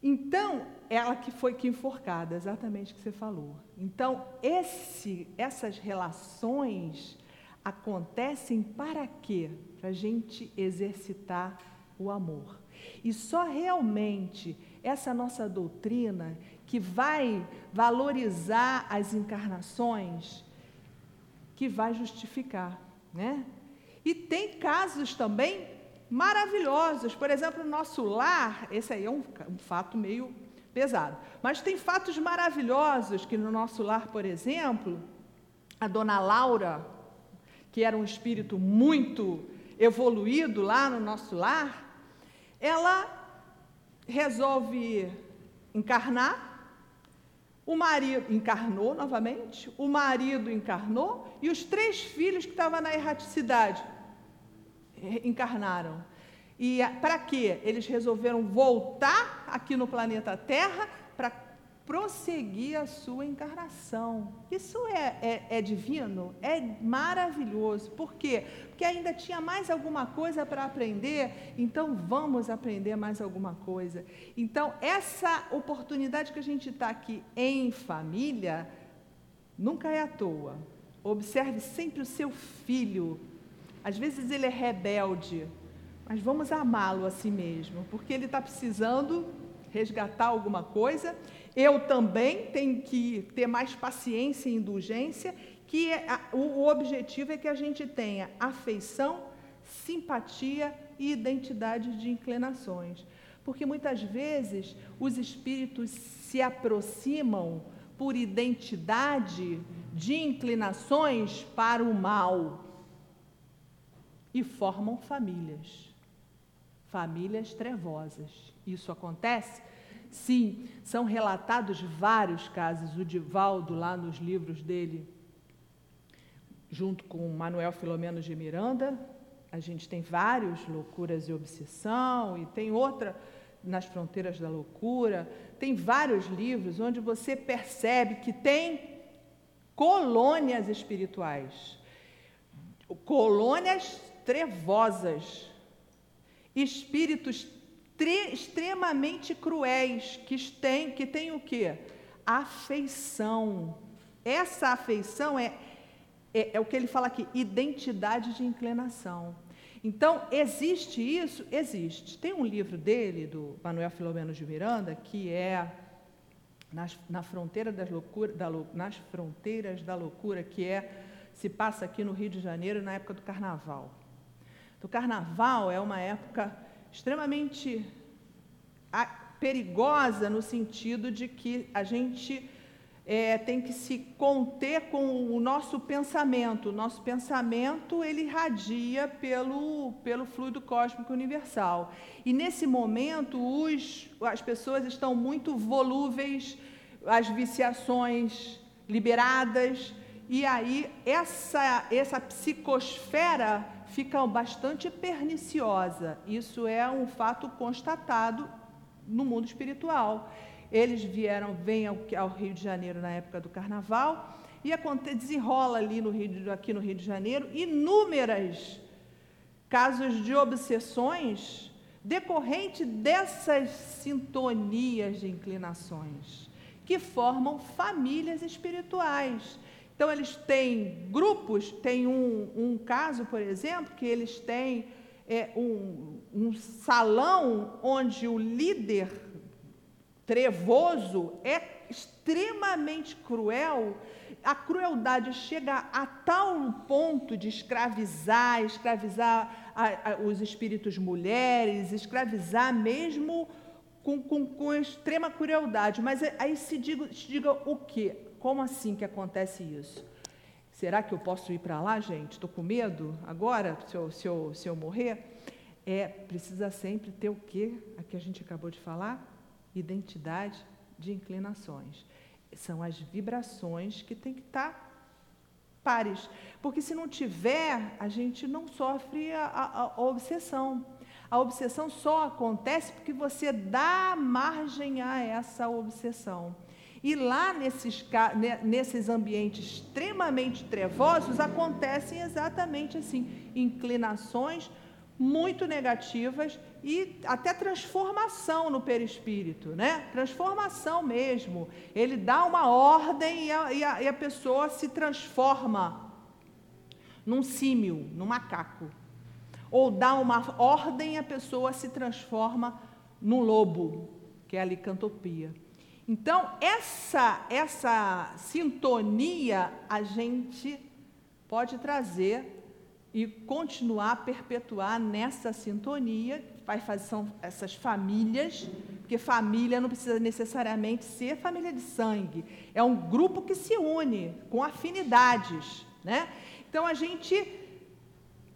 Então, ela que foi que enforcada, exatamente o que você falou. Então, esse, essas relações acontecem para quê? Para a gente exercitar o amor. E só realmente essa nossa doutrina que vai valorizar as encarnações, que vai justificar, né? E tem casos também maravilhosos. Por exemplo, no nosso lar, esse aí é um, um fato meio pesado. Mas tem fatos maravilhosos que no nosso lar, por exemplo, a dona Laura, que era um espírito muito evoluído lá no nosso lar, ela resolve encarnar. O marido encarnou novamente, o marido encarnou e os três filhos que estavam na erraticidade encarnaram. E para quê? Eles resolveram voltar aqui no planeta Terra para prosseguir a sua encarnação. Isso é, é, é, divino, é maravilhoso. Por quê? Porque ainda tinha mais alguma coisa para aprender, então vamos aprender mais alguma coisa. Então, essa oportunidade que a gente está aqui em família, nunca é à toa. Observe sempre o seu filho. Às vezes ele é rebelde, mas vamos amá-lo a si mesmo, porque ele está precisando resgatar alguma coisa eu também tenho que ter mais paciência e indulgência, que é, o objetivo é que a gente tenha afeição, simpatia e identidade de inclinações. Porque muitas vezes os espíritos se aproximam por identidade de inclinações para o mal e formam famílias, famílias trevosas. Isso acontece Sim, são relatados vários casos. O Divaldo, lá nos livros dele, junto com Manuel Filomeno de Miranda, a gente tem vários, Loucuras e Obsessão, e tem outra, Nas Fronteiras da Loucura. Tem vários livros onde você percebe que tem colônias espirituais, colônias trevosas, espíritos extremamente cruéis, que têm, que têm o quê? Afeição. Essa afeição é, é, é o que ele fala aqui, identidade de inclinação. Então, existe isso? Existe. Tem um livro dele, do Manuel Filomeno de Miranda, que é nas, na fronteira das loucura, da, nas fronteiras da loucura, que é se passa aqui no Rio de Janeiro na época do Carnaval. O Carnaval é uma época extremamente perigosa no sentido de que a gente é, tem que se conter com o nosso pensamento. O nosso pensamento ele irradia pelo, pelo fluido cósmico universal. E nesse momento os, as pessoas estão muito volúveis, as viciações liberadas, e aí essa, essa psicosfera fica bastante perniciosa. Isso é um fato constatado no mundo espiritual. Eles vieram, vêm ao, Rio de Janeiro na época do Carnaval e desenrola ali no Rio, aqui no Rio de Janeiro inúmeras casos de obsessões decorrente dessas sintonias de inclinações que formam famílias espirituais. Então, eles têm grupos, tem um, um caso, por exemplo, que eles têm é, um, um salão onde o líder trevoso é extremamente cruel, a crueldade chega a tal ponto de escravizar, escravizar a, a, os espíritos mulheres, escravizar mesmo com, com, com extrema crueldade. Mas aí se diga, se diga o quê? Como assim que acontece isso? Será que eu posso ir para lá, gente? Estou com medo agora, se eu, se, eu, se eu morrer? É, precisa sempre ter o quê? A que a gente acabou de falar? Identidade de inclinações. São as vibrações que tem que estar pares. Porque se não tiver, a gente não sofre a, a, a obsessão. A obsessão só acontece porque você dá margem a essa obsessão. E lá nesses, nesses ambientes extremamente trevosos acontecem exatamente assim, inclinações muito negativas e até transformação no perispírito, né? Transformação mesmo. Ele dá uma ordem e a, e a, e a pessoa se transforma num símio, num macaco. Ou dá uma ordem e a pessoa se transforma num lobo, que é a licantopia. Então, essa, essa sintonia a gente pode trazer e continuar a perpetuar nessa sintonia, vai fazer são essas famílias, porque família não precisa necessariamente ser família de sangue, é um grupo que se une com afinidades, né? Então a gente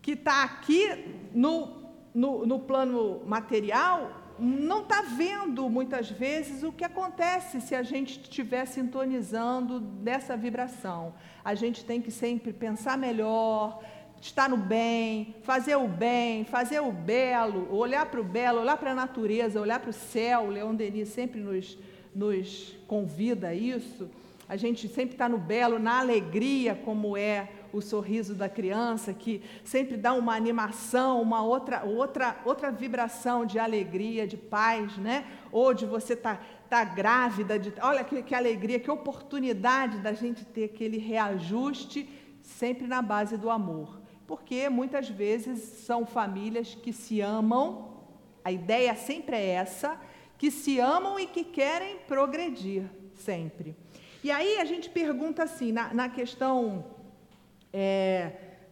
que está aqui no, no, no plano material não está vendo muitas vezes o que acontece se a gente estiver sintonizando dessa vibração. A gente tem que sempre pensar melhor, estar no bem, fazer o bem, fazer o belo, olhar para o belo, olhar para a natureza, olhar para o céu. O Leon Denis sempre nos, nos convida a isso. A gente sempre está no belo, na alegria, como é o sorriso da criança, que sempre dá uma animação, uma outra, outra, outra vibração de alegria, de paz, né? Ou de você estar tá, tá grávida, de, olha que, que alegria, que oportunidade da gente ter aquele reajuste, sempre na base do amor porque muitas vezes são famílias que se amam, a ideia sempre é essa, que se amam e que querem progredir sempre. E aí a gente pergunta assim, na, na questão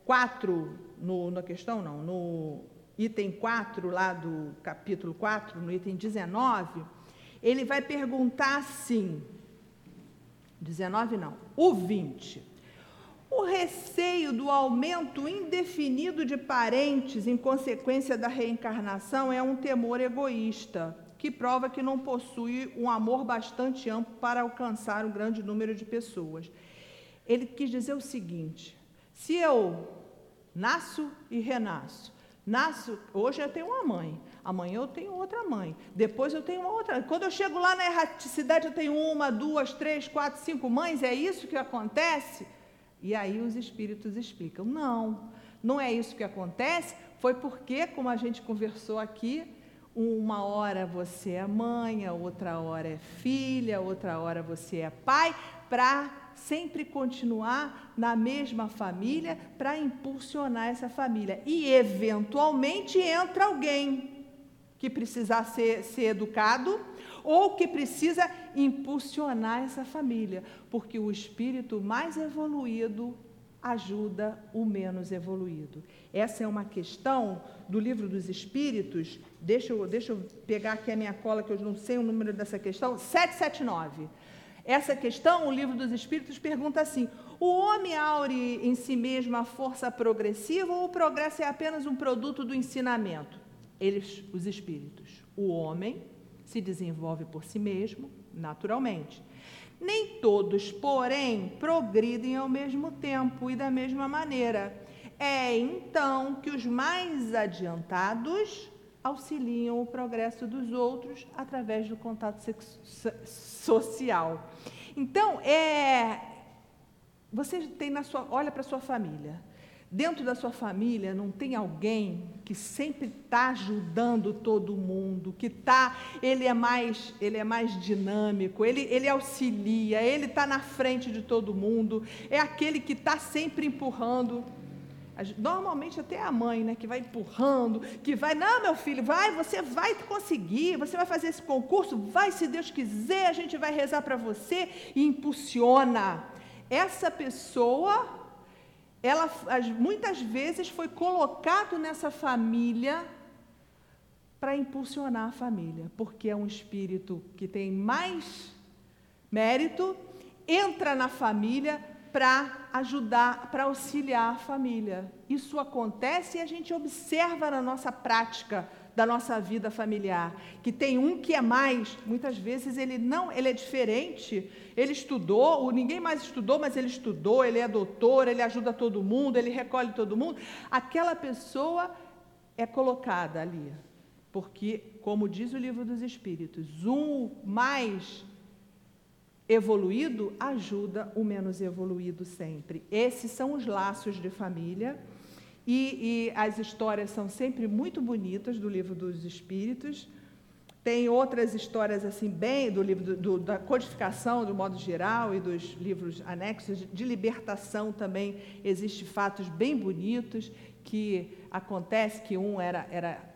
4, é, no, na questão não, no item 4 lá do capítulo 4, no item 19, ele vai perguntar assim, 19 não, o 20. O receio do aumento indefinido de parentes em consequência da reencarnação é um temor egoísta, que prova que não possui um amor bastante amplo para alcançar um grande número de pessoas. Ele quis dizer o seguinte: se eu nasço e renasço, nasço, hoje eu tenho uma mãe, amanhã eu tenho outra mãe, depois eu tenho outra. Quando eu chego lá na erraticidade, eu tenho uma, duas, três, quatro, cinco mães, é isso que acontece? E aí os espíritos explicam: não, não é isso que acontece, foi porque, como a gente conversou aqui, uma hora você é mãe, outra hora é filha, outra hora você é pai, para sempre continuar na mesma família, para impulsionar essa família. E, eventualmente, entra alguém que precisar ser, ser educado ou que precisa impulsionar essa família, porque o espírito mais evoluído ajuda o menos evoluído. Essa é uma questão do livro dos Espíritos. Deixa eu, deixa eu pegar aqui a minha cola, que eu não sei o número dessa questão. 779. Essa questão, o livro dos Espíritos pergunta assim: o homem aure em si mesmo a força progressiva ou o progresso é apenas um produto do ensinamento? Eles, os Espíritos. O homem se desenvolve por si mesmo, naturalmente. Nem todos, porém, progridem ao mesmo tempo e da mesma maneira. É então que os mais adiantados auxiliam o progresso dos outros através do contato social. Então, é você tem na sua, olha para sua família. Dentro da sua família não tem alguém que sempre está ajudando todo mundo, que tá, ele é mais, ele é mais dinâmico, ele, ele auxilia, ele está na frente de todo mundo, é aquele que está sempre empurrando. Normalmente até a mãe, né, que vai empurrando, que vai, não, meu filho, vai, você vai conseguir, você vai fazer esse concurso, vai, se Deus quiser, a gente vai rezar para você e impulsiona. Essa pessoa ela muitas vezes foi colocado nessa família para impulsionar a família, porque é um espírito que tem mais mérito, entra na família para ajudar, para auxiliar a família. Isso acontece e a gente observa na nossa prática da nossa vida familiar, que tem um que é mais, muitas vezes ele não, ele é diferente. Ele estudou, ninguém mais estudou, mas ele estudou, ele é doutor, ele ajuda todo mundo, ele recolhe todo mundo. Aquela pessoa é colocada ali, porque, como diz o livro dos Espíritos, um mais evoluído ajuda o menos evoluído sempre. Esses são os laços de família. E, e, as histórias são sempre muito bonitas do livro dos Espíritos. Tem outras histórias assim bem do livro do, do, da codificação do modo geral e dos livros anexos de, libertação também existe fatos bem bonitos que acontece que um era, era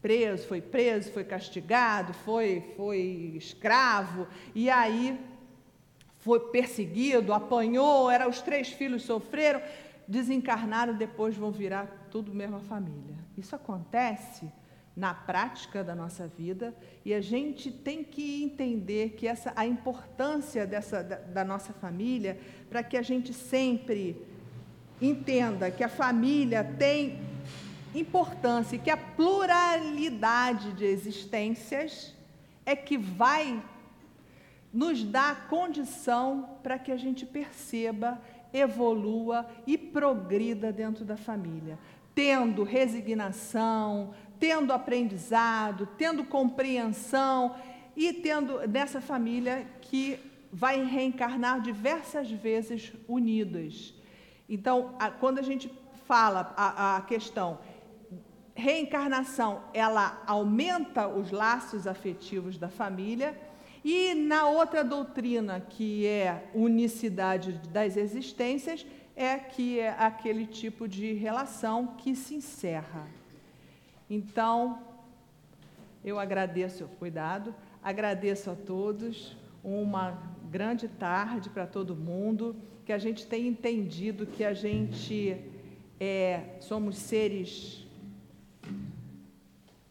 preso, foi preso, foi castigado, foi, foi escravo, e aí foi perseguido, apanhou, era os três filhos sofreram, desencarnaram, depois vão virar tudo mesma família. Isso acontece na prática da nossa vida e a gente tem que entender que essa a importância dessa da, da nossa família para que a gente sempre entenda que a família tem importância e que a pluralidade de existências é que vai nos dar condição para que a gente perceba, evolua e progrida dentro da família, tendo resignação, tendo aprendizado, tendo compreensão e tendo nessa família que vai reencarnar diversas vezes unidas. Então, a, quando a gente fala a, a questão reencarnação, ela aumenta os laços afetivos da família, e na outra doutrina, que é unicidade das existências, é que é aquele tipo de relação que se encerra. Então, eu agradeço o cuidado, agradeço a todos, uma grande tarde para todo mundo, que a gente tenha entendido que a gente é, somos seres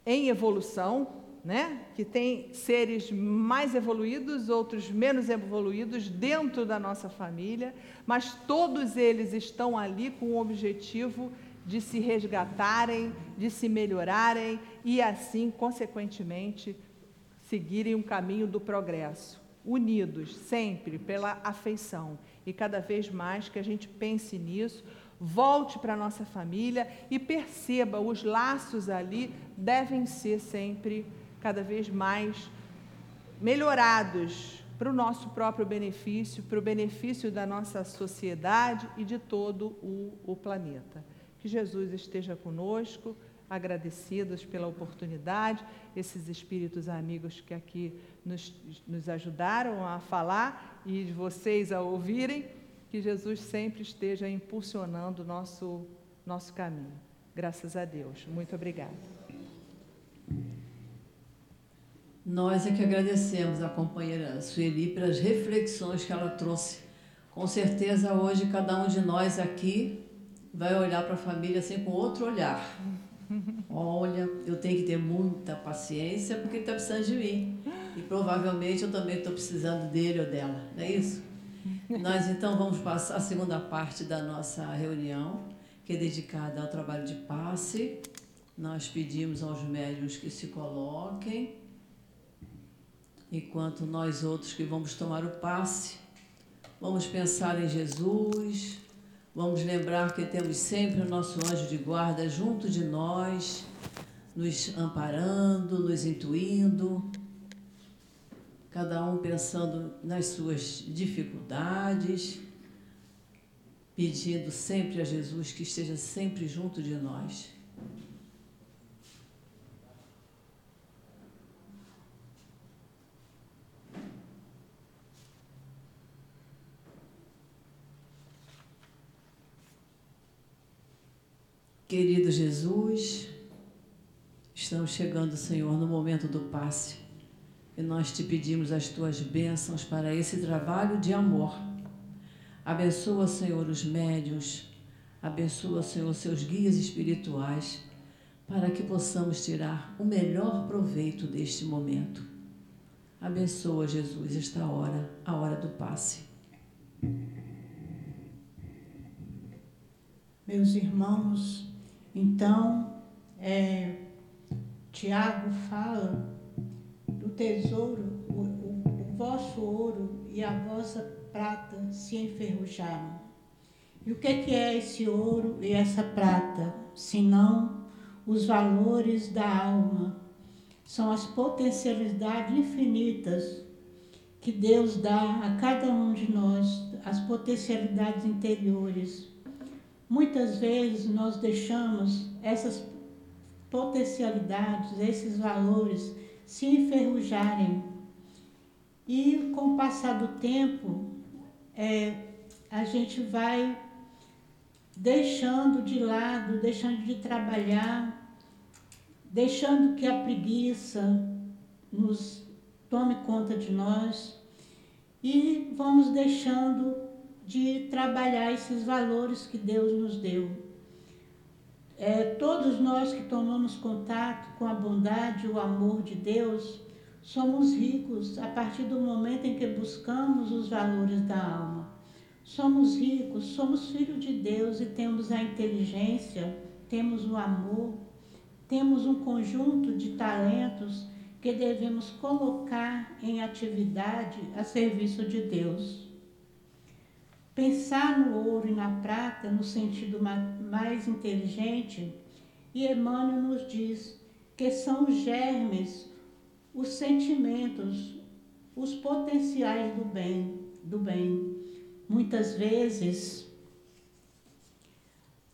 em evolução, né? que tem seres mais evoluídos, outros menos evoluídos dentro da nossa família, mas todos eles estão ali com o objetivo de se resgatarem, de se melhorarem e assim, consequentemente, seguirem um caminho do progresso, unidos sempre pela afeição. E cada vez mais que a gente pense nisso, volte para a nossa família e perceba os laços ali devem ser sempre cada vez mais melhorados para o nosso próprio benefício, para o benefício da nossa sociedade e de todo o, o planeta. Que Jesus esteja conosco, agradecidos pela oportunidade, esses espíritos amigos que aqui nos, nos ajudaram a falar e vocês a ouvirem que Jesus sempre esteja impulsionando o nosso, nosso caminho. Graças a Deus. Muito obrigada. Nós é que agradecemos a companheira Sueli pelas reflexões que ela trouxe. Com certeza hoje cada um de nós aqui vai olhar para a família assim com outro olhar. Olha, eu tenho que ter muita paciência porque ele está precisando de mim. E provavelmente eu também estou precisando dele ou dela, não é isso? Nós então vamos passar a segunda parte da nossa reunião, que é dedicada ao trabalho de passe. Nós pedimos aos médios que se coloquem, enquanto nós outros que vamos tomar o passe, vamos pensar em Jesus, vamos lembrar que temos sempre o nosso anjo de guarda junto de nós, nos amparando, nos intuindo cada um pensando nas suas dificuldades, pedindo sempre a Jesus que esteja sempre junto de nós. Querido Jesus, estamos chegando, Senhor, no momento do passe. E nós te pedimos as tuas bênçãos para esse trabalho de amor. Abençoa, Senhor, os médios, abençoa, Senhor, seus guias espirituais, para que possamos tirar o melhor proveito deste momento. Abençoa, Jesus, esta hora, a hora do passe. Meus irmãos, então, é, Tiago fala do tesouro, o, o, o vosso ouro e a vossa prata se enferrujaram. E o que, que é esse ouro e essa prata? Senão os valores da alma. São as potencialidades infinitas que Deus dá a cada um de nós, as potencialidades interiores. Muitas vezes nós deixamos essas potencialidades, esses valores se enferrujarem. E com o passar do tempo, é, a gente vai deixando de lado, deixando de trabalhar, deixando que a preguiça nos tome conta de nós e vamos deixando de trabalhar esses valores que Deus nos deu. É, todos nós que tomamos contato com a bondade e o amor de Deus, somos ricos a partir do momento em que buscamos os valores da alma. Somos ricos, somos filhos de Deus e temos a inteligência, temos o amor, temos um conjunto de talentos que devemos colocar em atividade a serviço de Deus. Pensar no ouro e na prata no sentido mais inteligente, e Emmanuel nos diz que são germes, os sentimentos, os potenciais do bem, do bem. Muitas vezes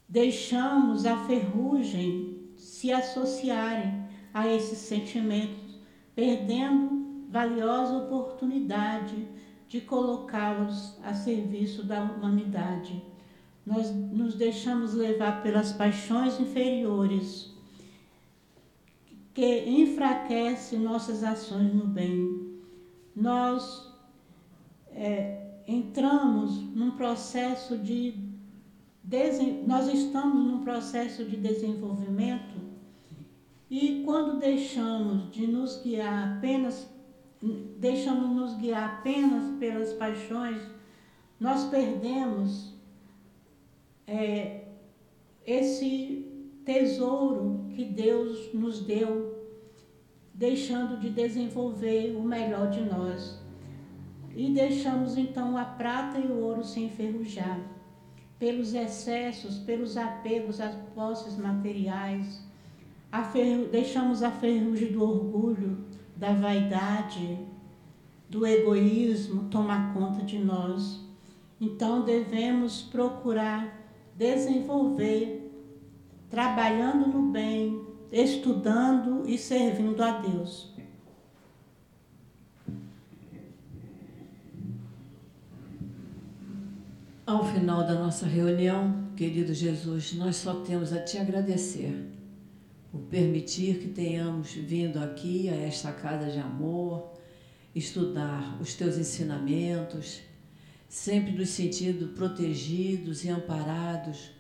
deixamos a ferrugem se associarem a esses sentimentos perdendo valiosa oportunidade de colocá-los a serviço da humanidade. Nós nos deixamos levar pelas paixões inferiores que enfraquece nossas ações no bem. Nós é, entramos num processo de nós estamos num processo de desenvolvimento e quando deixamos de nos guiar apenas, deixamos nos guiar apenas pelas paixões, nós perdemos é, esse tesouro que Deus nos deu, deixando de desenvolver o melhor de nós. E deixamos então a prata e o ouro se enferrujar pelos excessos, pelos apegos às posses materiais a ferru... deixamos a ferrugem do orgulho, da vaidade, do egoísmo tomar conta de nós. Então devemos procurar desenvolver, trabalhando no bem, estudando e servindo a Deus. Ao final da nossa reunião, querido Jesus, nós só temos a te agradecer por permitir que tenhamos vindo aqui a esta casa de amor, estudar os teus ensinamentos, sempre nos sentindo protegidos e amparados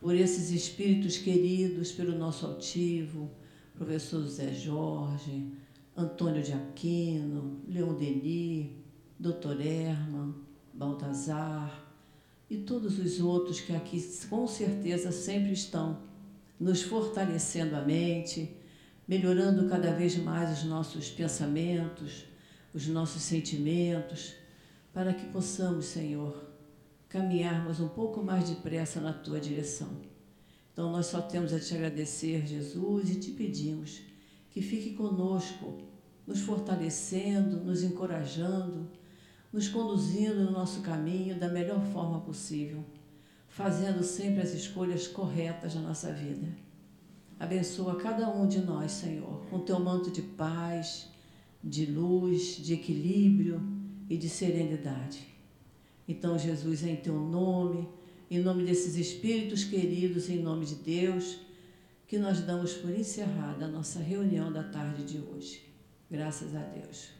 por esses espíritos queridos pelo nosso altivo, professor José Jorge, Antônio de Aquino, Leon Denis, Dr. Herman, Baltazar e todos os outros que aqui com certeza sempre estão nos fortalecendo a mente, melhorando cada vez mais os nossos pensamentos, os nossos sentimentos, para que possamos, Senhor, caminharmos um pouco mais depressa na tua direção. Então, nós só temos a te agradecer, Jesus, e te pedimos que fique conosco, nos fortalecendo, nos encorajando, nos conduzindo no nosso caminho da melhor forma possível fazendo sempre as escolhas corretas na nossa vida. Abençoa cada um de nós, Senhor, com teu manto de paz, de luz, de equilíbrio e de serenidade. Então, Jesus, em teu nome, em nome desses espíritos queridos, em nome de Deus, que nós damos por encerrada a nossa reunião da tarde de hoje. Graças a Deus.